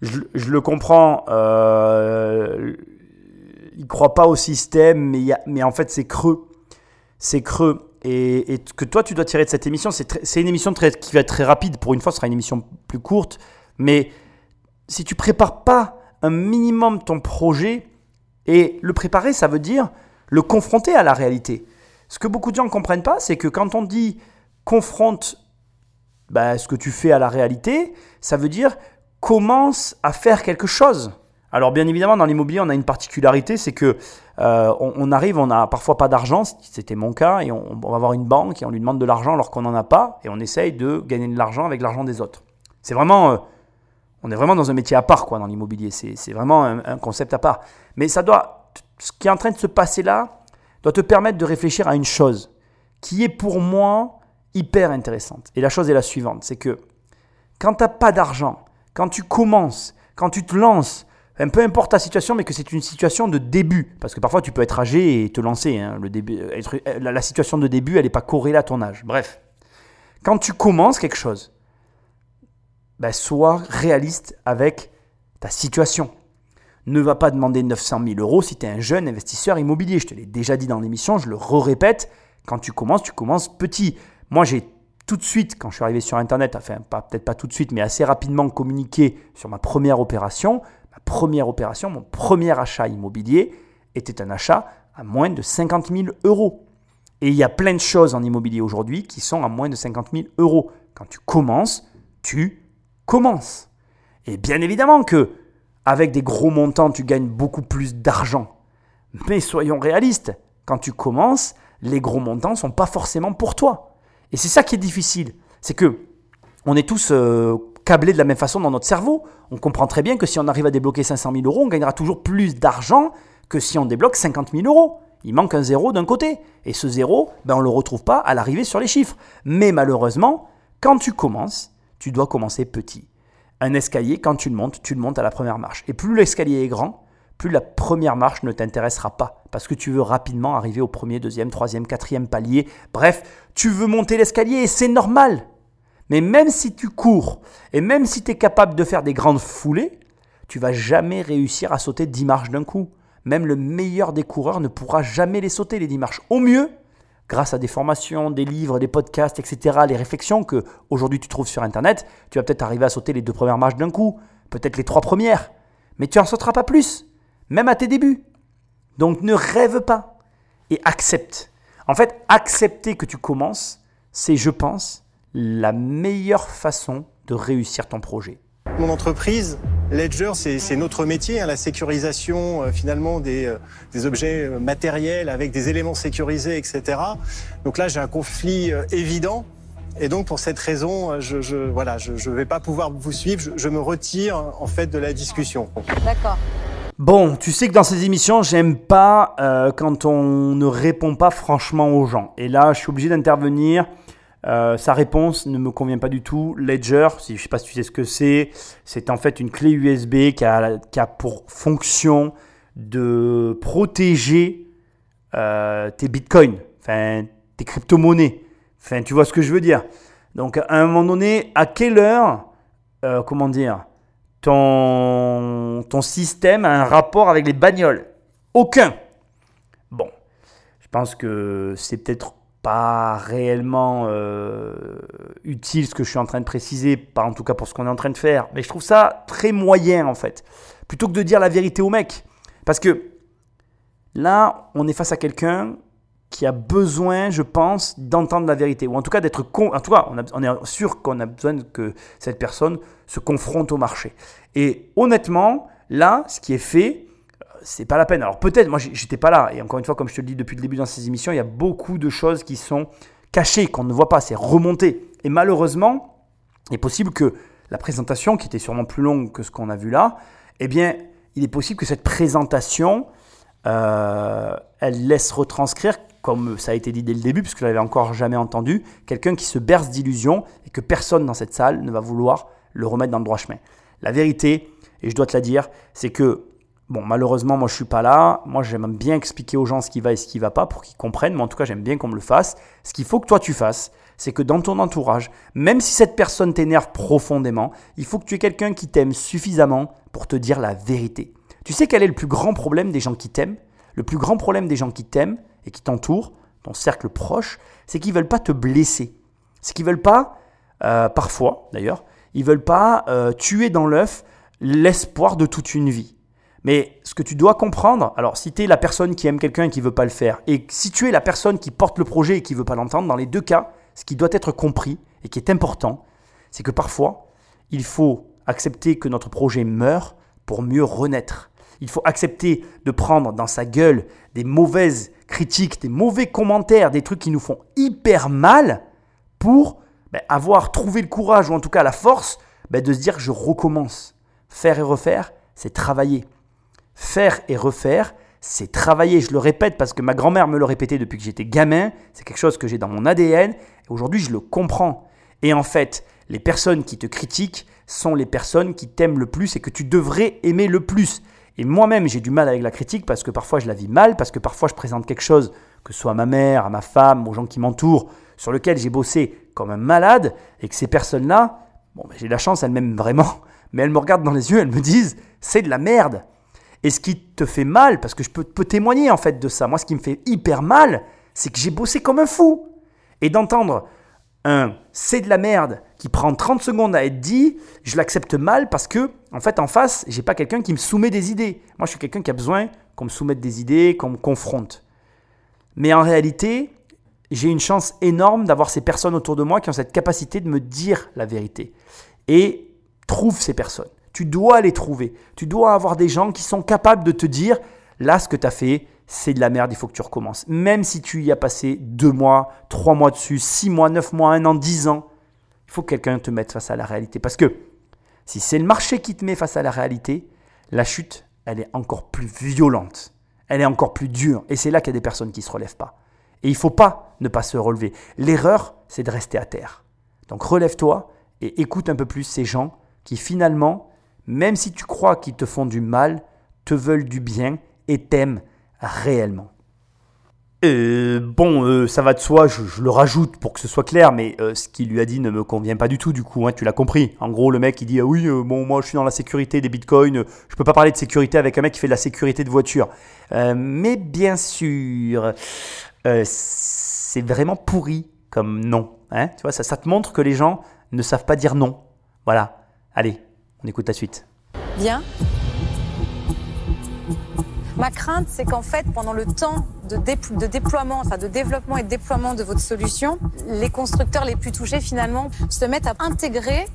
je, le comprends. Euh, il croit pas au système, mais, mais en fait, c'est creux. C'est creux. Et, que toi, tu dois tirer de cette émission, c'est une émission qui va être très rapide. Pour une fois, ce sera une émission plus courte. Mais si tu prépares pas un minimum ton projet, et le préparer, ça veut dire le confronter à la réalité. Ce que beaucoup de gens ne comprennent pas, c'est que quand on dit confronte bah, ce que tu fais à la réalité, ça veut dire commence à faire quelque chose. Alors bien évidemment, dans l'immobilier, on a une particularité, c'est que euh, on, arrive, on n'a parfois pas d'argent, c'était mon cas, et on, va voir une banque et on lui demande de l'argent alors qu'on n'en a pas, et on essaye de gagner de l'argent avec l'argent des autres. C'est vraiment, euh, on est vraiment dans un métier à part quoi dans l'immobilier. C'est vraiment un, un concept à part. Mais ça doit, ce qui est en train de se passer là, doit te permettre de réfléchir à une chose qui est pour moi hyper intéressante. Et la chose est la suivante, c'est que quand tu n'as pas d'argent, quand tu commences, quand tu te lances, peu importe ta situation, mais que c'est une situation de début, parce que parfois tu peux être âgé et te lancer. hein, le début, euh, euh, la, situation de début, elle n'est pas corrélée à ton âge. Bref, quand tu commences quelque chose, ben, sois réaliste avec ta situation. Ne va pas demander 900 000 euros si tu es un jeune investisseur immobilier. Je te l'ai déjà dit dans l'émission, je le re-répète. Quand tu commences, tu commences petit. Moi, j'ai tout de suite, quand je suis arrivé sur Internet, enfin, peut-être pas tout de suite, mais assez rapidement communiqué sur ma première opération. Ma première opération, mon premier achat immobilier était un achat à moins de 50 000 euros. Et il y a plein de choses en immobilier aujourd'hui qui sont à moins de 50 000 euros. Quand tu commences, tu commences. Et bien évidemment que avec des gros montants, tu gagnes beaucoup plus d'argent. Mais soyons réalistes, quand tu commences, les gros montants sont pas forcément pour toi. Et c'est ça qui est difficile. C'est que on est tous euh, câblés de la même façon dans notre cerveau. On comprend très bien que si on arrive à débloquer 500 000 euros, on gagnera toujours plus d'argent que si on débloque 50 000 euros. Il manque un zéro d'un côté. Et ce zéro, ben, on ne le retrouve pas à l'arrivée sur les chiffres. Mais malheureusement, quand tu commences, tu dois commencer petit. Un escalier, quand tu le montes, tu le montes à la première marche. Et plus l'escalier est grand, plus la première marche ne t'intéressera pas. Parce que tu veux rapidement arriver au premier, deuxième, troisième, quatrième palier. Bref, tu veux monter l'escalier et c'est normal. Mais même si tu cours et même si tu es capable de faire des grandes foulées, tu vas jamais réussir à sauter 10 marches d'un coup. Même le meilleur des coureurs ne pourra jamais les sauter, les 10 marches. Au mieux, grâce à des formations, des livres, des podcasts, etc., les réflexions que aujourd'hui tu trouves sur Internet, tu vas peut-être arriver à sauter les deux premières marches d'un coup, peut-être les trois premières, mais tu n'en sauteras pas plus, même à tes débuts. Donc ne rêve pas et accepte. En fait, accepter que tu commences, c'est, je pense, la meilleure façon de réussir ton projet. Mon entreprise, Ledger, c'est notre métier, hein, la sécurisation euh, finalement des, euh, des objets euh, matériels avec des éléments sécurisés, etc. Donc là, j'ai un conflit euh, évident. Et donc pour cette raison, je, je voilà, je, je vais pas pouvoir vous suivre. Je, je me retire en fait de la discussion. D'accord. Bon, tu sais que dans ces émissions, j'aime pas euh, quand on ne répond pas franchement aux gens. Et là, je suis obligé d'intervenir. Euh, sa réponse ne me convient pas du tout. Ledger, si, je sais pas si tu sais ce que c'est, c'est en fait une clé USB qui a, qui a pour fonction de protéger euh, tes bitcoins, enfin tes crypto-monnaies. Enfin, tu vois ce que je veux dire. Donc, à un moment donné, à quelle heure, euh, comment dire, ton, ton système a un rapport avec les bagnoles? Aucun. Bon, je pense que c'est peut-être pas réellement euh, utile ce que je suis en train de préciser, pas en tout cas pour ce qu'on est en train de faire, mais je trouve ça très moyen en fait. Plutôt que de dire la vérité au mec. Parce que là, on est face à quelqu'un qui a besoin, je pense, d'entendre la vérité. Ou en tout cas d'être con. En tout cas, on, est sûr qu'on a besoin que cette personne se confronte au marché. Et honnêtement, là, ce qui est fait, c'est pas la peine. Alors peut-être, moi j'étais pas là. Et encore une fois, comme je te le dis depuis le début dans ces émissions, il y a beaucoup de choses qui sont cachées, qu'on ne voit pas. C'est remonté. Et malheureusement, il est possible que la présentation, qui était sûrement plus longue que ce qu'on a vu là, eh bien, il est possible que cette présentation, euh, elle laisse retranscrire, comme ça a été dit dès le début, puisque je l'avais encore jamais entendu, quelqu'un qui se berce d'illusions et que personne dans cette salle ne va vouloir le remettre dans le droit chemin. La vérité, et je dois te la dire, c'est que Bon, malheureusement, moi, je suis pas là. Moi, j'aime bien expliquer aux gens ce qui va et ce qui va pas pour qu'ils comprennent. Mais en tout cas, j'aime bien qu'on me le fasse. Ce qu'il faut que toi, tu fasses, c'est que dans ton entourage, même si cette personne t'énerve profondément, il faut que tu aies quelqu'un qui t'aime suffisamment pour te dire la vérité. Tu sais quel est le plus grand problème des gens qui t'aiment? Le plus grand problème des gens qui t'aiment et qui t'entourent, ton cercle proche, c'est qu'ils veulent pas te blesser. C'est qu'ils veulent pas, euh, parfois d'ailleurs, ils veulent pas euh, tuer dans l'œuf l'espoir de toute une vie. Mais ce que tu dois comprendre, alors si tu es la personne qui aime quelqu'un et qui veut pas le faire, et si tu es la personne qui porte le projet et qui veut pas l'entendre, dans les deux cas, ce qui doit être compris et qui est important, c'est que parfois, il faut accepter que notre projet meure pour mieux renaître. Il faut accepter de prendre dans sa gueule des mauvaises critiques, des mauvais commentaires, des trucs qui nous font hyper mal pour ben, avoir trouvé le courage ou en tout cas la force ben, de se dire je recommence. Faire et refaire, c'est travailler. Faire et refaire, c'est travailler. Je le répète parce que ma grand-mère me le répétait depuis que j'étais gamin. C'est quelque chose que j'ai dans mon ADN. Aujourd'hui, je le comprends. Et en fait, les personnes qui te critiquent sont les personnes qui t'aiment le plus et que tu devrais aimer le plus. Et moi-même, j'ai du mal avec la critique parce que parfois je la vis mal, parce que parfois je présente quelque chose, que ce soit à ma mère, à ma femme, aux gens qui m'entourent, sur lequel j'ai bossé comme un malade, et que ces personnes-là, bon, ben, j'ai la chance, elles m'aiment vraiment, mais elles me regardent dans les yeux, elles me disent, c'est de la merde. Et ce qui te fait mal, parce que je peux, témoigner en fait de ça, moi ce qui me fait hyper mal, c'est que j'ai bossé comme un fou. Et d'entendre un c'est de la merde qui prend 30 secondes à être dit, je l'accepte mal parce que, en fait, en face, j'ai pas quelqu'un qui me soumet des idées. Moi, je suis quelqu'un qui a besoin qu'on me soumette des idées, qu'on me confronte. Mais en réalité, j'ai une chance énorme d'avoir ces personnes autour de moi qui ont cette capacité de me dire la vérité. Et trouve ces personnes. Tu dois les trouver. Tu dois avoir des gens qui sont capables de te dire, là, ce que tu as fait, c'est de la merde, il faut que tu recommences. Même si tu y as passé deux mois, trois mois dessus, six mois, neuf mois, un an, dix ans, il faut que quelqu'un te mette face à la réalité. Parce que si c'est le marché qui te met face à la réalité, la chute, elle est encore plus violente. Elle est encore plus dure. Et c'est là qu'il y a des personnes qui ne se relèvent pas. Et il ne faut pas ne pas se relever. L'erreur, c'est de rester à terre. Donc relève-toi et écoute un peu plus ces gens qui finalement même si tu crois qu'ils te font du mal, te veulent du bien et t'aiment réellement. Euh, bon, euh, ça va de soi, je, le rajoute pour que ce soit clair, mais euh, ce qu'il lui a dit ne me convient pas du tout, du coup, hein, tu l'as compris. En gros, le mec, il dit ah Oui, bon, moi je suis dans la sécurité des bitcoins, je peux pas parler de sécurité avec un mec qui fait de la sécurité de voiture. mais bien sûr, c'est vraiment pourri comme non. Hein tu vois, ça, ça te montre que les gens ne savent pas dire non. Voilà. Allez, on écoute la suite. Bien. Ma crainte, c'est qu'en fait, pendant le temps de, de, déploiement, enfin de développement et de déploiement de votre solution, les constructeurs les plus touchés finalement se mettent à intégrer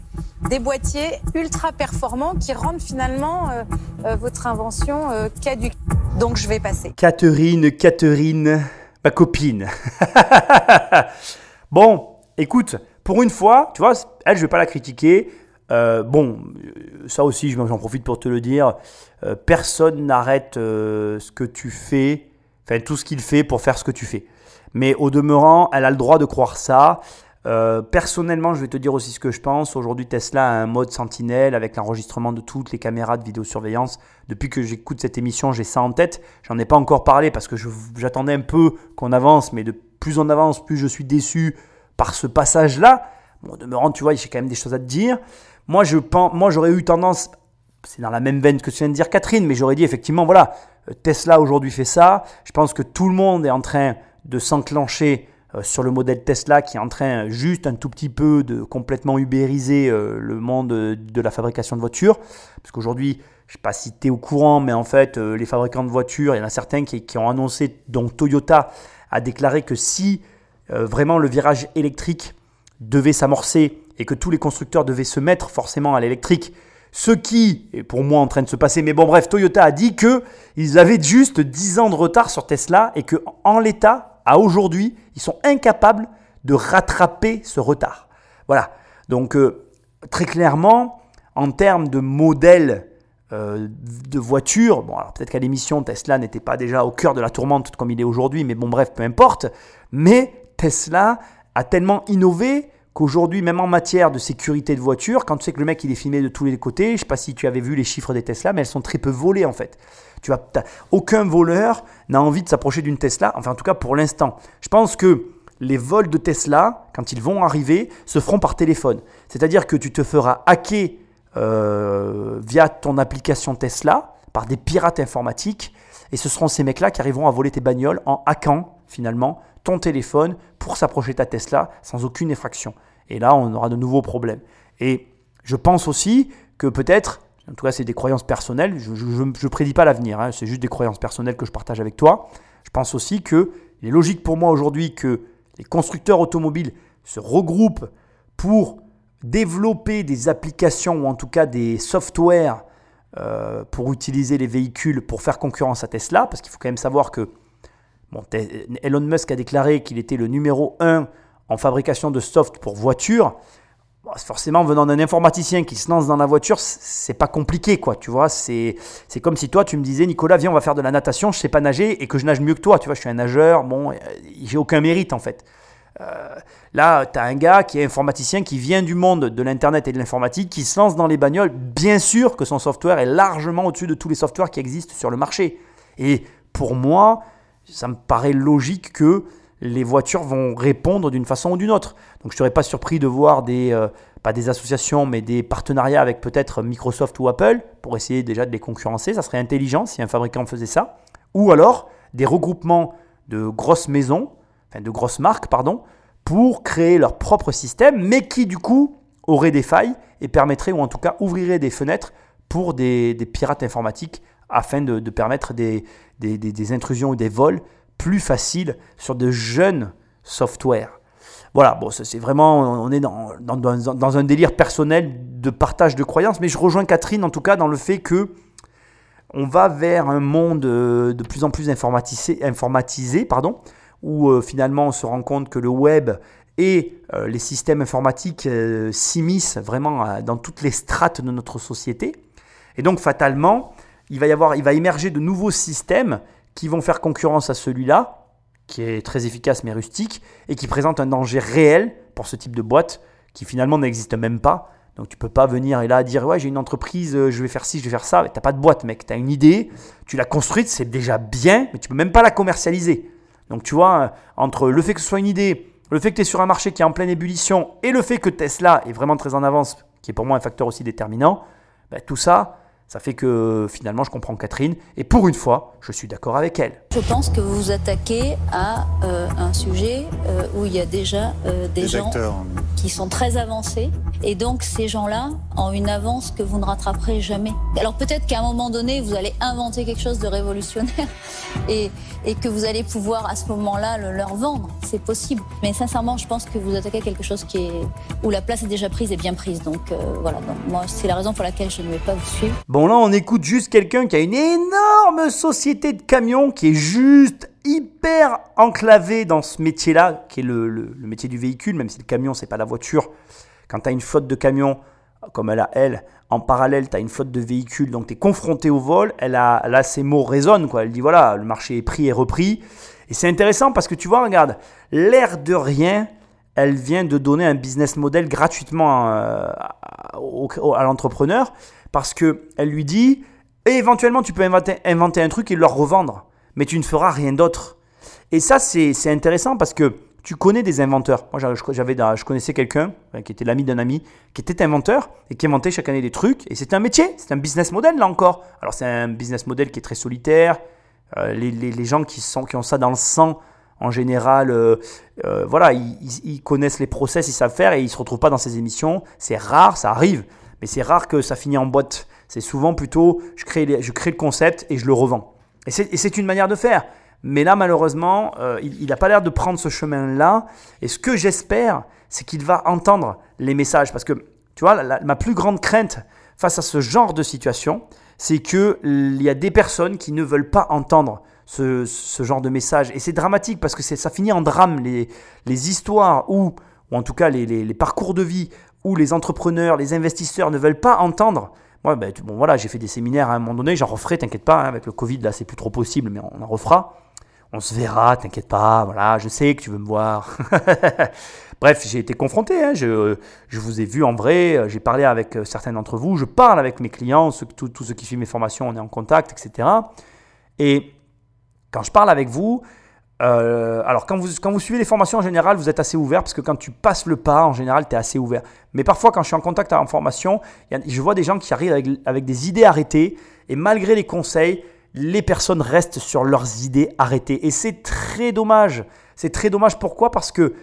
des boîtiers ultra performants qui rendent finalement euh, euh, votre invention euh, caduque. Donc je vais passer. Catherine, Catherine, ma copine. bon, écoute, pour une fois, tu vois, elle, je vais pas la critiquer. Euh, bon, ça aussi, j'en profite pour te le dire. Euh, personne n'arrête euh, ce que tu fais, enfin tout ce qu'il fait pour faire ce que tu fais. Mais au demeurant, elle a le droit de croire ça. personnellement, je vais te dire aussi ce que je pense. Aujourd'hui, Tesla a un mode sentinelle avec l'enregistrement de toutes les caméras de vidéosurveillance. Depuis que j'écoute cette émission, j'ai ça en tête. J'en ai pas encore parlé parce que j'attendais un peu qu'on avance, mais de plus on avance, plus je suis déçu par ce passage-là. Au demeurant, tu vois, j'ai quand même des choses à te dire. Moi, je pense, moi, j'aurais eu tendance, c'est dans la même veine que tu viens de dire Catherine, mais j'aurais dit effectivement, voilà, euh, Tesla aujourd'hui fait ça. Je pense que tout le monde est en train de s'enclencher euh, sur le modèle Tesla qui est en train juste un tout petit peu de complètement ubériser euh, le monde de la fabrication de voitures. Parce qu'aujourd'hui, je ne sais pas si tu es au courant, mais en fait, les fabricants de voitures, il y en a certains qui ont annoncé, dont Toyota a déclaré que si vraiment le virage électrique devait s'amorcer et que tous les constructeurs devaient se mettre forcément à l'électrique. Ce qui est pour moi en train de se passer. Mais bon, bref, Toyota a dit qu'ils avaient juste 10 ans de retard sur Tesla et que en l'état, à aujourd'hui, ils sont incapables de rattraper ce retard. Voilà. Donc, euh, très clairement, en termes de modèle euh, de voiture, bon, alors peut-être qu'à l'émission, Tesla n'était pas déjà au cœur de la tourmente comme il est aujourd'hui, mais bon, bref, peu importe. Mais Tesla a tellement innové qu'aujourd'hui, même en matière de sécurité de voiture, quand tu sais que le mec il est filmé de tous les côtés, je sais pas si tu avais vu les chiffres des Tesla, mais elles sont très peu volées en fait. Tu as, aucun voleur n'a envie de s'approcher d'une Tesla, enfin en tout cas pour l'instant. Je pense que les vols de Tesla, quand ils vont arriver, se feront par téléphone. C'est-à-dire que tu te feras hacker euh, via ton application Tesla par des pirates informatiques, et ce seront ces mecs-là qui arriveront à voler tes bagnoles en hackant finalement ton téléphone pour s'approcher de ta Tesla sans aucune effraction. Et là, on aura de nouveaux problèmes. Et je pense aussi que peut-être, en tout cas c'est des croyances personnelles, je ne prédis pas l'avenir, hein, c'est juste des croyances personnelles que je partage avec toi, je pense aussi qu'il est logique pour moi aujourd'hui que les constructeurs automobiles se regroupent pour développer des applications ou en tout cas des softwares euh, pour utiliser les véhicules pour faire concurrence à Tesla, parce qu'il faut quand même savoir que Elon Musk a déclaré qu'il était le numéro 1 en fabrication de soft pour voitures. forcément, venant d'un informaticien qui se lance dans la voiture, c'est pas compliqué, quoi. Tu vois, c'est comme si toi, tu me disais, Nicolas, viens, on va faire de la natation, je sais pas nager et que je nage mieux que toi. Tu vois, je suis un nageur, bon, euh, j'ai aucun mérite en fait. Euh, là, tu as un gars qui est informaticien, qui vient du monde de l'Internet et de l'informatique, qui se lance dans les bagnoles. Bien sûr que son software est largement au-dessus de tous les softwares qui existent sur le marché. Et pour moi, ça me paraît logique que les voitures vont répondre d'une façon ou d'une autre. Donc je ne serais pas surpris de voir des, euh, pas des associations, mais des partenariats avec peut-être Microsoft ou Apple pour essayer déjà de les concurrencer. Ça serait intelligent si un fabricant faisait ça. Ou alors des regroupements de grosses maisons, enfin de grosses marques, pardon, pour créer leur propre système, mais qui du coup auraient des failles et permettraient, ou en tout cas ouvriraient des fenêtres pour des, pirates informatiques afin de, permettre des, des, intrusions ou des vols plus faciles sur de jeunes softwares. Voilà, bon, c'est vraiment, on est dans, dans, un délire personnel de partage de croyances, mais je rejoins Catherine en tout cas dans le fait que on va vers un monde euh, de plus en plus informatisé, informatisé pardon, où euh, finalement on se rend compte que le web et euh, les systèmes informatiques s'immiscent vraiment dans toutes les strates de notre société. Et donc fatalement, il va y avoir, il va émerger de nouveaux systèmes qui vont faire concurrence à celui-là, qui est très efficace mais rustique, et qui présente un danger réel pour ce type de boîte qui finalement n'existe même pas. Donc tu peux pas venir et là dire ouais j'ai une entreprise, euh, je vais faire ci, je vais faire ça. T'as pas de boîte mec, tu as une idée, tu l'as construite, c'est déjà bien, mais tu peux même pas la commercialiser. Donc tu vois, euh, entre le fait que ce soit une idée, le fait que tu es sur un marché qui est en pleine ébullition et le fait que Tesla est vraiment très en avance, qui est pour moi un facteur aussi déterminant, ben, tout ça, ça fait que finalement, je comprends Catherine et pour une fois, je suis d'accord avec elle. Je pense que vous vous attaquez à euh, un sujet euh, où il y a déjà euh, des, gens qui sont très avancés et donc ces gens-là ont une avance que vous ne rattraperez jamais. Alors peut-être qu'à un moment donné, vous allez inventer quelque chose de révolutionnaire et, et que vous allez pouvoir à ce moment-là le leur vendre. C'est possible. Mais sincèrement, je pense que vous attaquez quelque chose qui est où la place est déjà prise et bien prise. Donc voilà, donc, moi c'est la raison pour laquelle je ne vais pas vous suivre. Bon là, on écoute juste quelqu'un qui a une énorme société de camions, qui est juste hyper enclavé dans ce métier-là, qui est le, métier du véhicule, même si le camion, c'est pas la voiture. Quand tu as une flotte de camions, comme elle a elle, en parallèle, tu as une flotte de véhicules, donc tu es confronté au vol, elle a, là, ses mots résonnent, quoi. Elle dit voilà, le marché est pris et repris. Et c'est intéressant parce que tu vois, regarde, l'air de rien, elle vient de donner un business model gratuitement euh, à l'entrepreneur parce qu'elle lui dit, et éventuellement tu peux inventer, un truc et le revendre, mais tu ne feras rien d'autre. Et ça, c'est intéressant parce que tu connais des inventeurs. Moi, j'avais, je connaissais quelqu'un qui était l'ami d'un ami, qui était inventeur et qui inventait chaque année des trucs. Et c'est un métier, c'est un business model là encore. Alors c'est un business model qui est très solitaire. Euh, les, les, les, gens qui, sont, qui ont ça dans le sang, en général, euh, euh, voilà, ils, ils, connaissent les process, ils savent faire et ils se retrouvent pas dans ces émissions. C'est rare, ça arrive. Mais c'est rare que ça finisse en boîte. C'est souvent plutôt, je crée, le concept et je le revends. Et c'est une manière de faire. Mais là, malheureusement, euh, il n'a pas l'air de prendre ce chemin-là. Et ce que j'espère, c'est qu'il va entendre les messages. Parce que, tu vois, ma plus grande crainte face à ce genre de situation, c'est qu'il y a des personnes qui ne veulent pas entendre ce, genre de message. Et c'est dramatique parce que ça finit en drame. Les, histoires ou, en tout cas les parcours de vie les entrepreneurs, les investisseurs ne veulent pas entendre. Moi, ben, bon, voilà, j'ai fait des séminaires à un moment donné, j'en referai, t'inquiète pas, hein, avec le Covid, là, c'est plus trop possible, mais on en refera. on se verra, t'inquiète pas, voilà, je sais que tu veux me voir. Bref, j'ai été confronté, hein, je, vous ai vu en vrai, j'ai parlé avec euh, certains d'entre vous, je parle avec mes clients, tous ceux qui suivent mes formations, on est en contact, etc. Et quand je parle avec vous, euh, alors quand vous, quand vous suivez les formations en général, vous êtes assez ouvert parce que quand tu passes le pas, en général, tu es assez ouvert. Mais parfois, quand je suis en contact en formation, je vois des gens qui arrivent avec, avec des idées arrêtées et malgré les conseils, les personnes restent sur leurs idées arrêtées. Et c'est très dommage. C'est très dommage. Pourquoi? Parce que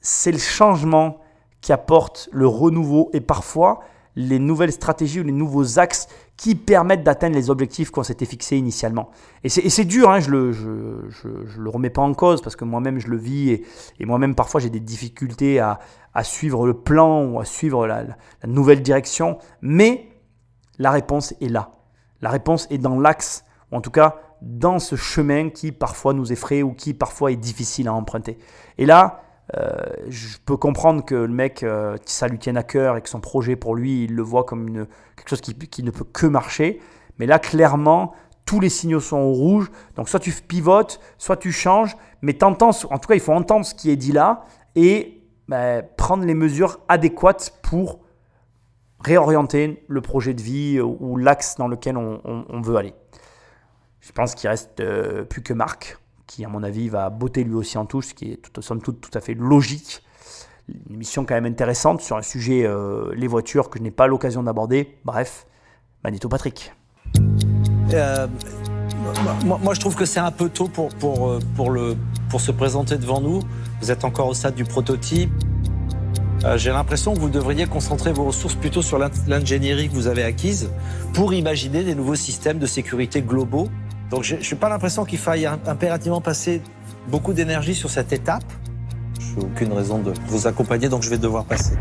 c'est le changement qui apporte le renouveau et parfois les nouvelles stratégies ou les nouveaux axes qui permettent d'atteindre les objectifs qu'on s'était fixés initialement. Et c'est dur, hein, je ne le, remets pas en cause parce que moi-même je le vis et, moi-même parfois j'ai des difficultés à, suivre le plan ou à suivre la, nouvelle direction, mais la réponse est là. La réponse est dans l'axe, ou en tout cas dans ce chemin qui parfois nous effraie ou qui parfois est difficile à emprunter. Et là, je peux comprendre que le mec, euh, ça lui tienne à cœur et que son projet pour lui, il le voit comme une, quelque chose qui, qui, ne peut que marcher. Mais là, clairement, tous les signaux sont au rouge. Donc, soit tu pivotes, soit tu changes. Mais en tout cas, il faut entendre ce qui est dit là et ben, prendre les mesures adéquates pour réorienter le projet de vie ou l'axe dans lequel on, veut aller. Je pense qu'il reste euh, plus que Marc, qui à mon avis va botter lui aussi en touche, ce qui est tout, somme toute tout à fait logique. Une émission quand même intéressante sur un sujet, euh, les voitures, que je n'ai pas l'occasion d'aborder. Bref, Magneto Patrick. Euh, moi, je trouve que c'est un peu tôt pour, pour, pour, le, pour se présenter devant nous. Vous êtes encore au stade du prototype. Euh, j'ai l'impression que vous devriez concentrer vos ressources plutôt sur l'ingénierie que vous avez acquise pour imaginer des nouveaux systèmes de sécurité globaux. Donc je n'ai pas l'impression qu'il faille impérativement passer beaucoup d'énergie sur cette étape. Je n'ai aucune raison de vous accompagner, donc je vais devoir passer.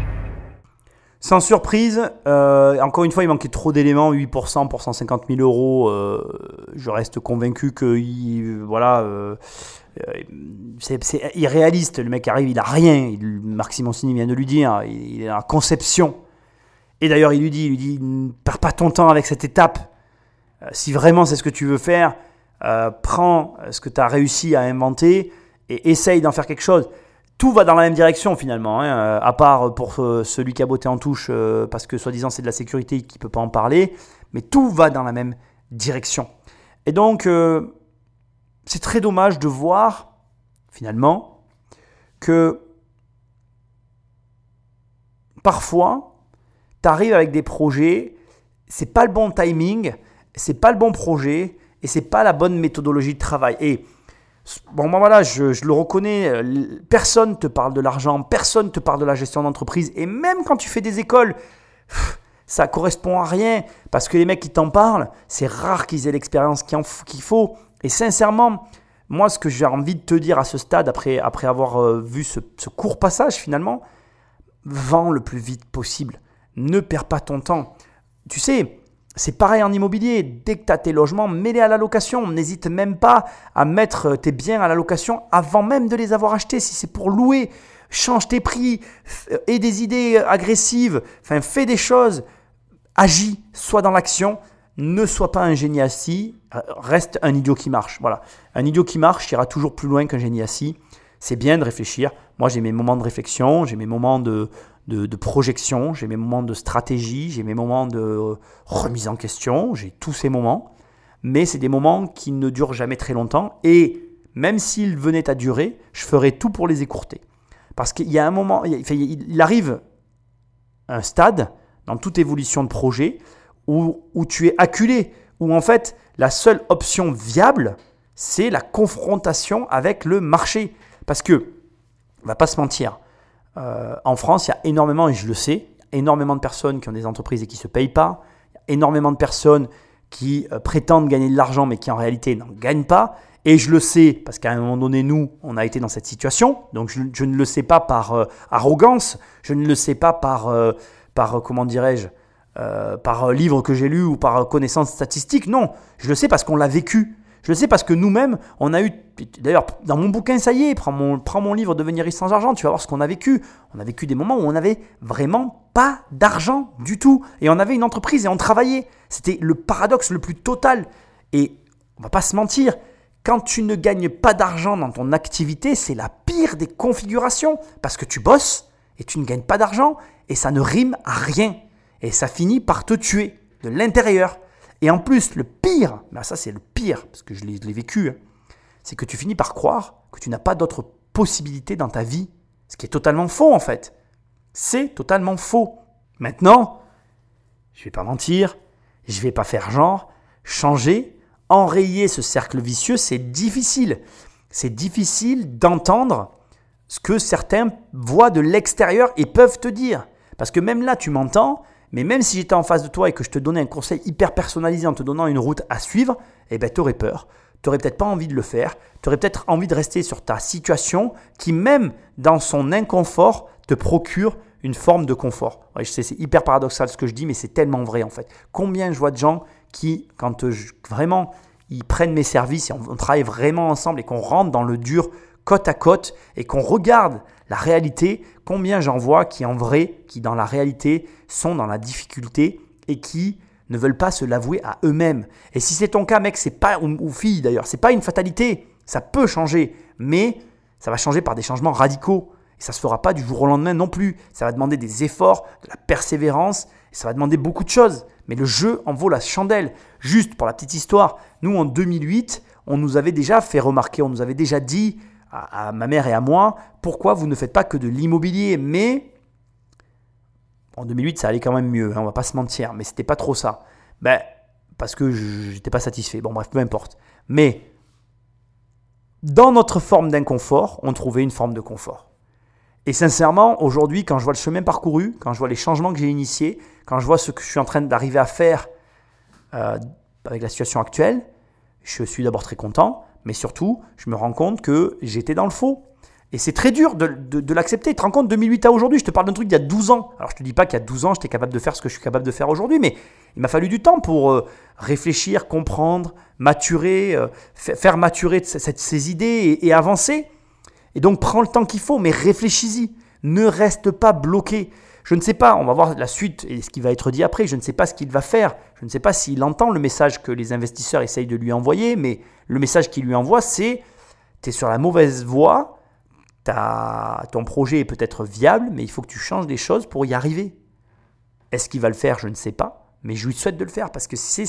Sans surprise, euh, encore une fois, il manquait trop d'éléments, 8% pour 150 000 euros. Euh, je reste convaincu que voilà, euh, c'est irréaliste. Le mec arrive, il a rien. Il, Marc Simoncini vient de lui dire, il, est en conception. Et d'ailleurs, il lui dit, il lui dit, ne perds pas ton temps avec cette étape. Euh, si vraiment c'est ce que tu veux faire, euh, prends ce que tu as réussi à inventer et essaye d'en faire quelque chose. Tout va dans la même direction finalement, hein, à part pour celui qui a botté en touche parce que soi-disant c'est de la sécurité qui ne peut pas en parler, mais tout va dans la même direction. Et donc, c'est très dommage de voir, finalement, que parfois, tu arrives avec des projets, c'est pas le bon timing, c'est pas le bon projet et c'est pas la bonne méthodologie de travail. Et bon, moi voilà, je, je, le reconnais, personne te parle de l'argent, personne te parle de la gestion d'entreprise et même quand tu fais des écoles, ça correspond à rien parce que les mecs qui t'en parlent, c'est rare qu'ils aient l'expérience qu'il faut. Et sincèrement, moi, ce que j'ai envie de te dire à ce stade, après, après avoir euh, vu ce, court passage finalement, vends le plus vite possible. Ne perds pas ton temps. Tu sais, c'est pareil en immobilier. Dès que tu as tes logements, mets-les à la location. N'hésite même pas à mettre tes biens à la location avant même de les avoir achetés. Si c'est pour louer, change tes prix, aie des idées agressives, enfin, fais des choses, agis, sois dans l'action ne sois pas un génie assis, euh, reste un idiot qui marche. Voilà. Un idiot qui marche ira toujours plus loin qu'un génie assis. C'est bien de réfléchir. Moi, j'ai mes moments de réflexion, j'ai mes moments de, projection, j'ai mes moments de stratégie, j'ai mes moments de remise en question, j'ai tous ces moments. Mais c'est des moments qui ne durent jamais très longtemps. Et même s'ils venaient à durer, je ferai tout pour les écourter. Parce qu'il y a un moment, il arrive un stade dans toute évolution de projet où, tu es acculé, où en fait la seule option viable, c'est la confrontation avec le marché. Parce que, on va pas se mentir, euh, en France, il y a énormément, et je le sais, énormément de personnes qui ont des entreprises et qui ne se payent pas, énormément de personnes qui euh, prétendent gagner de l'argent mais qui en réalité n'en gagnent pas. Et je le sais parce qu'à un moment donné, nous, on a été dans cette situation. Donc je, ne le sais pas par euh, arrogance, je ne le sais pas par, par comment dirais-je, par livre que j'ai lu ou par connaissance statistique. Non, je le sais parce qu'on l'a vécu. Je le sais parce que nous-mêmes, on a eu. D'ailleurs, dans mon bouquin, ça y est, prends mon, livre Devenir riche sans argent, tu vas voir ce qu'on a vécu. On a vécu des moments où on n'avait vraiment pas d'argent du tout. Et on avait une entreprise et on travaillait. C'était le paradoxe le plus total. Et on va pas se mentir, Quand tu ne gagnes pas d'argent dans ton activité, c'est la pire des configurations parce que tu bosses et tu ne gagnes pas d'argent et ça ne rime à rien et ça finit par te tuer de l'intérieur. Et en plus, le pire, mais ça c'est le pire parce que je l'ai vécu, hein, c'est que tu finis par croire que tu n'as pas d'autre possibilité dans ta vie, ce qui est totalement faux en fait. C'est totalement faux. Maintenant, je vais pas mentir, je vais pas faire genre, changer, enrayer ce cercle vicieux, c'est difficile. C'est difficile d'entendre ce que certains voient de l'extérieur et peuvent te dire. Parce que même là, tu m'entends, mais même si j'étais en face de toi et que je te donnais un conseil hyper personnalisé en te donnant une route à suivre, eh ben, tu aurais peur. Tu n'aurais peut-être pas envie de le faire. Tu aurais peut-être envie de rester sur ta situation qui, même dans son inconfort, te procure une forme de confort. je sais, c'est hyper paradoxal ce que je dis, mais c'est tellement vrai en fait. Combien je vois de gens qui, quand vraiment ils prennent mes services et on, travaille vraiment ensemble et qu'on rentre dans le dur côte à côte et qu'on regarde la réalité, combien j'en vois qui en vrai, qui dans la réalité sont dans la difficulté et qui ne veulent pas se l'avouer à eux-mêmes. Et si c'est ton cas, mec, c'est pas ou, fille d'ailleurs, c'est pas une fatalité. Ça peut changer, mais ça va changer par des changements radicaux. Et ça se fera pas du jour au lendemain non plus. Ça va demander des efforts, de la persévérance, et ça va demander beaucoup de choses. Mais le jeu en vaut la chandelle. Juste pour la petite histoire, nous en 2008, on nous avait déjà fait remarquer, on nous avait déjà dit à, ma mère et à moi, pourquoi vous ne faites pas que de l'immobilier? Mais en 2008, ça allait quand même mieux, hein, on va pas se mentir, mais c'était pas trop ça. Ben, parce que j'étais pas satisfait. Bon, bref, peu importe. Mais dans notre forme d'inconfort, on trouvait une forme de confort. Et sincèrement, aujourd'hui, quand je vois le chemin parcouru, quand je vois les changements que j'ai initiés, quand je vois ce que je suis en train d'arriver à faire euh, avec la situation actuelle, je suis d'abord très content, mais surtout, je me rends compte que j'étais dans le faux. Et c'est très dur de, l'accepter. Tu te rends compte, 2008 à aujourd'hui, je te parle d'un truc d'il y a 12 ans. Alors je te dis pas qu'il y a 12 ans, j'étais capable de faire ce que je suis capable de faire aujourd'hui, mais il m'a fallu du temps pour euh, réfléchir, comprendre, maturer, euh, faire maturer ces idées et avancer. Et donc prends le temps qu'il faut, mais réfléchis-y. Ne reste pas bloqué. Je ne sais pas, on va voir la suite et ce qui va être dit après. Je ne sais pas ce qu'il va faire. Je ne sais pas s'il entend le message que les investisseurs essayent de lui envoyer, mais le message qu'il lui envoie, c'est tu es sur la mauvaise voie, ton projet est peut-être viable, mais il faut que tu changes des choses pour y arriver. Est-ce qu'il va le faire? Je ne sais pas, mais je lui souhaite de le faire parce que c'est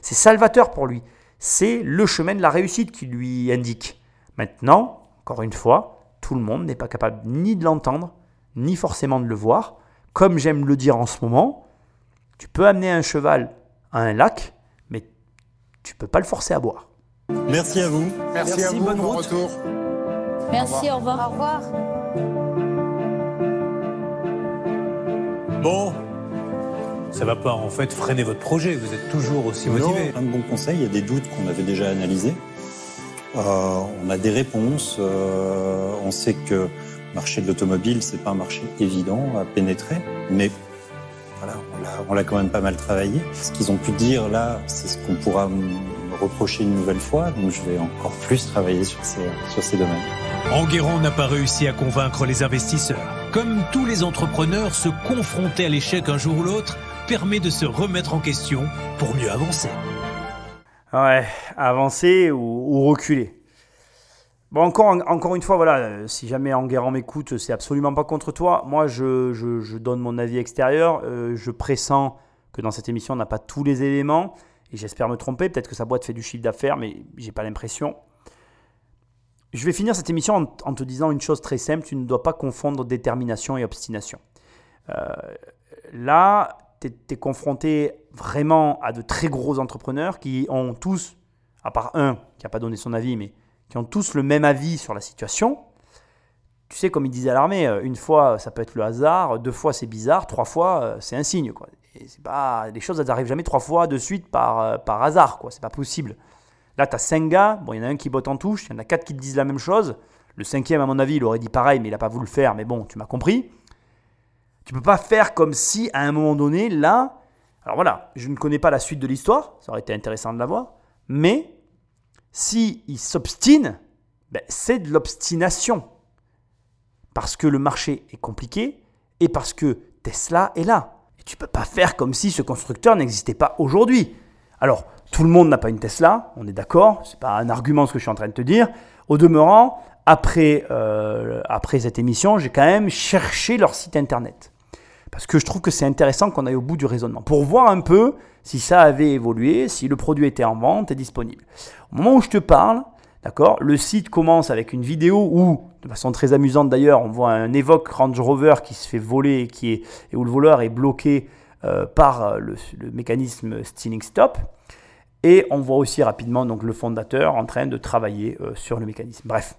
salvateur pour lui. C'est le chemin de la réussite qui lui indique. Maintenant, encore une fois, tout le monde n'est pas capable ni de l'entendre, ni forcément de le voir. Comme j'aime le dire en ce moment, tu peux amener un cheval à un lac, mais tu peux pas le forcer à boire. Merci à vous. Merci, à vous. Bonne bon retour. Merci, au revoir. Au revoir. Bon, ça va pas en fait freiner votre projet. Vous êtes toujours aussi motivé. Un bon conseil. Il y a des doutes qu'on avait déjà analysés. Euh, on a des réponses. Euh, on sait que le marché de l'automobile, c'est pas un marché évident à pénétrer, mais voilà, on l'a quand même pas mal travaillé. Ce qu'ils ont pu dire là, c'est ce qu'on pourra me reprocher une nouvelle fois, donc je vais encore plus travailler sur ces, sur ces domaines. Enguerrand n'a pas réussi à convaincre les investisseurs. Comme tous les entrepreneurs, se confronter à l'échec un jour ou l'autre permet de se remettre en question pour mieux avancer. Ouais, avancer ou, reculer. Bon, encore, encore une fois, voilà, euh, si jamais Enguerrand m'écoute, c'est absolument pas contre toi. Moi, je, je, donne mon avis extérieur. Euh, je pressens que dans cette émission, on n'a pas tous les éléments. Et j'espère me tromper. Peut-être que sa boîte fait du chiffre d'affaires, mais j'ai pas l'impression. Je vais finir cette émission en, te disant une chose très simple. Tu ne dois pas confondre détermination et obstination. Euh, là, tu es, confronté vraiment à de très gros entrepreneurs qui ont tous, à part un qui n'a pas donné son avis, mais qui ont tous le même avis sur la situation. Tu sais, comme il disait à l'armée, euh, une fois ça peut être le hasard, deux fois c'est bizarre, trois fois euh, c'est un signe. Quoi. C'est pas, les choses n'arrivent jamais trois fois de suite par, euh, par hasard, quoi. c'est pas possible. Là, tu as cinq gars, bon, il y en a un qui botte en touche, il y en a quatre qui te disent la même chose. Le cinquième, à mon avis, il aurait dit pareil, mais il n'a pas voulu le faire, mais bon, tu m'as compris. Tu peux pas faire comme si à un moment donné, là, alors voilà, je ne connais pas la suite de l'histoire, ça aurait été intéressant de la voir, mais si il s'obstine, ben, c'est de l'obstination. Parce que le marché est compliqué et parce que Tesla est là. Et tu peux pas faire comme si ce constructeur n'existait pas aujourd'hui. Alors, Tout le monde n'a pas une Tesla, on est d'accord, c'est pas un argument ce que je suis en train de te dire. Au demeurant, après, euh, après cette émission, j'ai quand même cherché leur site internet. Parce que je trouve que c'est intéressant qu'on aille au bout du raisonnement. Pour voir un peu si ça avait évolué, si le produit était en vente et disponible. Au moment où je te parle, d'accord, le site commence avec une vidéo où, de façon très amusante d'ailleurs, on voit un Evoque Range Rover qui se fait voler qui est, et où le voleur est bloqué euh, par le, mécanisme Stealing Stop. Et on voit aussi rapidement donc, le fondateur en train de travailler euh, sur le mécanisme. Bref.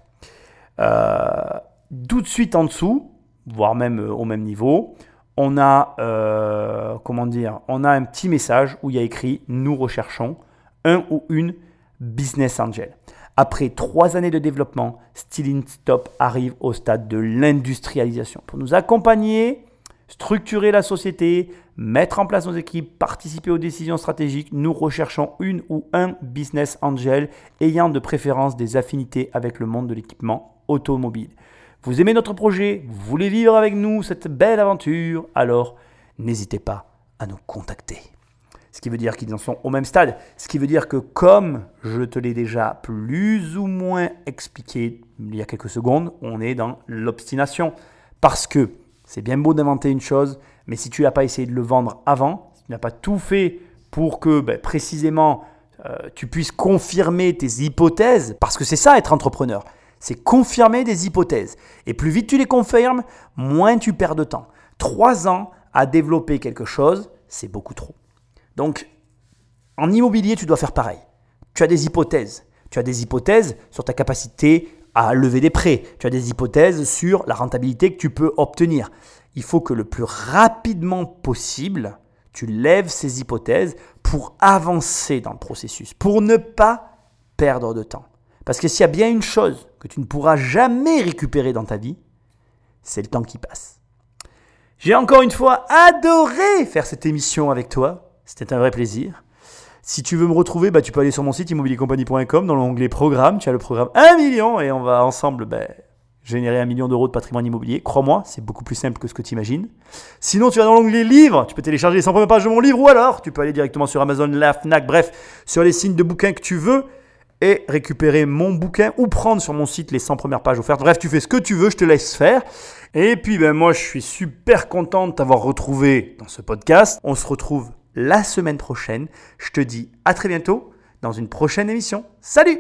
Euh, tout de suite en dessous, voire même au même niveau, on a, euh, on a un petit message où il y a écrit Nous recherchons un ou une business angel. Après trois années de développement, Stealing Stop arrive au stade de l'industrialisation. Pour nous accompagner, structurer la société, mettre en place nos équipes, participer aux décisions stratégiques, nous recherchons une ou un business angel ayant de préférence des affinités avec le monde de l'équipement automobile. Vous aimez notre projet, vous voulez vivre avec nous cette belle aventure, alors n'hésitez pas à nous contacter. Ce qui veut dire qu'ils en sont au même stade. Ce qui veut dire que comme je te l'ai déjà plus ou moins expliqué il y a quelques secondes, on est dans l'obstination. Parce que c'est bien beau d'inventer une chose, mais si tu n'as pas essayé de le vendre avant, si tu n'as pas tout fait pour que ben, précisément euh, tu puisses confirmer tes hypothèses, parce que c'est ça être entrepreneur c'est confirmer des hypothèses. Et plus vite tu les confirmes, moins tu perds de temps. Trois ans à développer quelque chose, c'est beaucoup trop. Donc, en immobilier, tu dois faire pareil. Tu as des hypothèses. Tu as des hypothèses sur ta capacité à lever des prêts. Tu as des hypothèses sur la rentabilité que tu peux obtenir. Il faut que le plus rapidement possible, tu lèves ces hypothèses pour avancer dans le processus, pour ne pas perdre de temps. Parce que s'il y a bien une chose que tu ne pourras jamais récupérer dans ta vie, c'est le temps qui passe. J'ai encore une fois adoré faire cette émission avec toi. C'était un vrai plaisir. Si tu veux me retrouver, bah, tu peux aller sur mon site immobiliercompagnie.com dans l'onglet programme. Tu as le programme 1 million et on va ensemble bah, générer un million d'euros de patrimoine immobilier. Crois-moi, c'est beaucoup plus simple que ce que tu imagines. Sinon, tu vas dans l'onglet livres. Tu peux télécharger les 100 premières pages de mon livre ou alors tu peux aller directement sur Amazon, la Fnac, bref, sur les signes de bouquins que tu veux et récupérer mon bouquin ou prendre sur mon site les 100 premières pages offertes. Bref, tu fais ce que tu veux, je te laisse faire. Et puis, ben, moi, je suis super content de t'avoir retrouvé dans ce podcast. On se retrouve la semaine prochaine. Je te dis à très bientôt dans une prochaine émission. Salut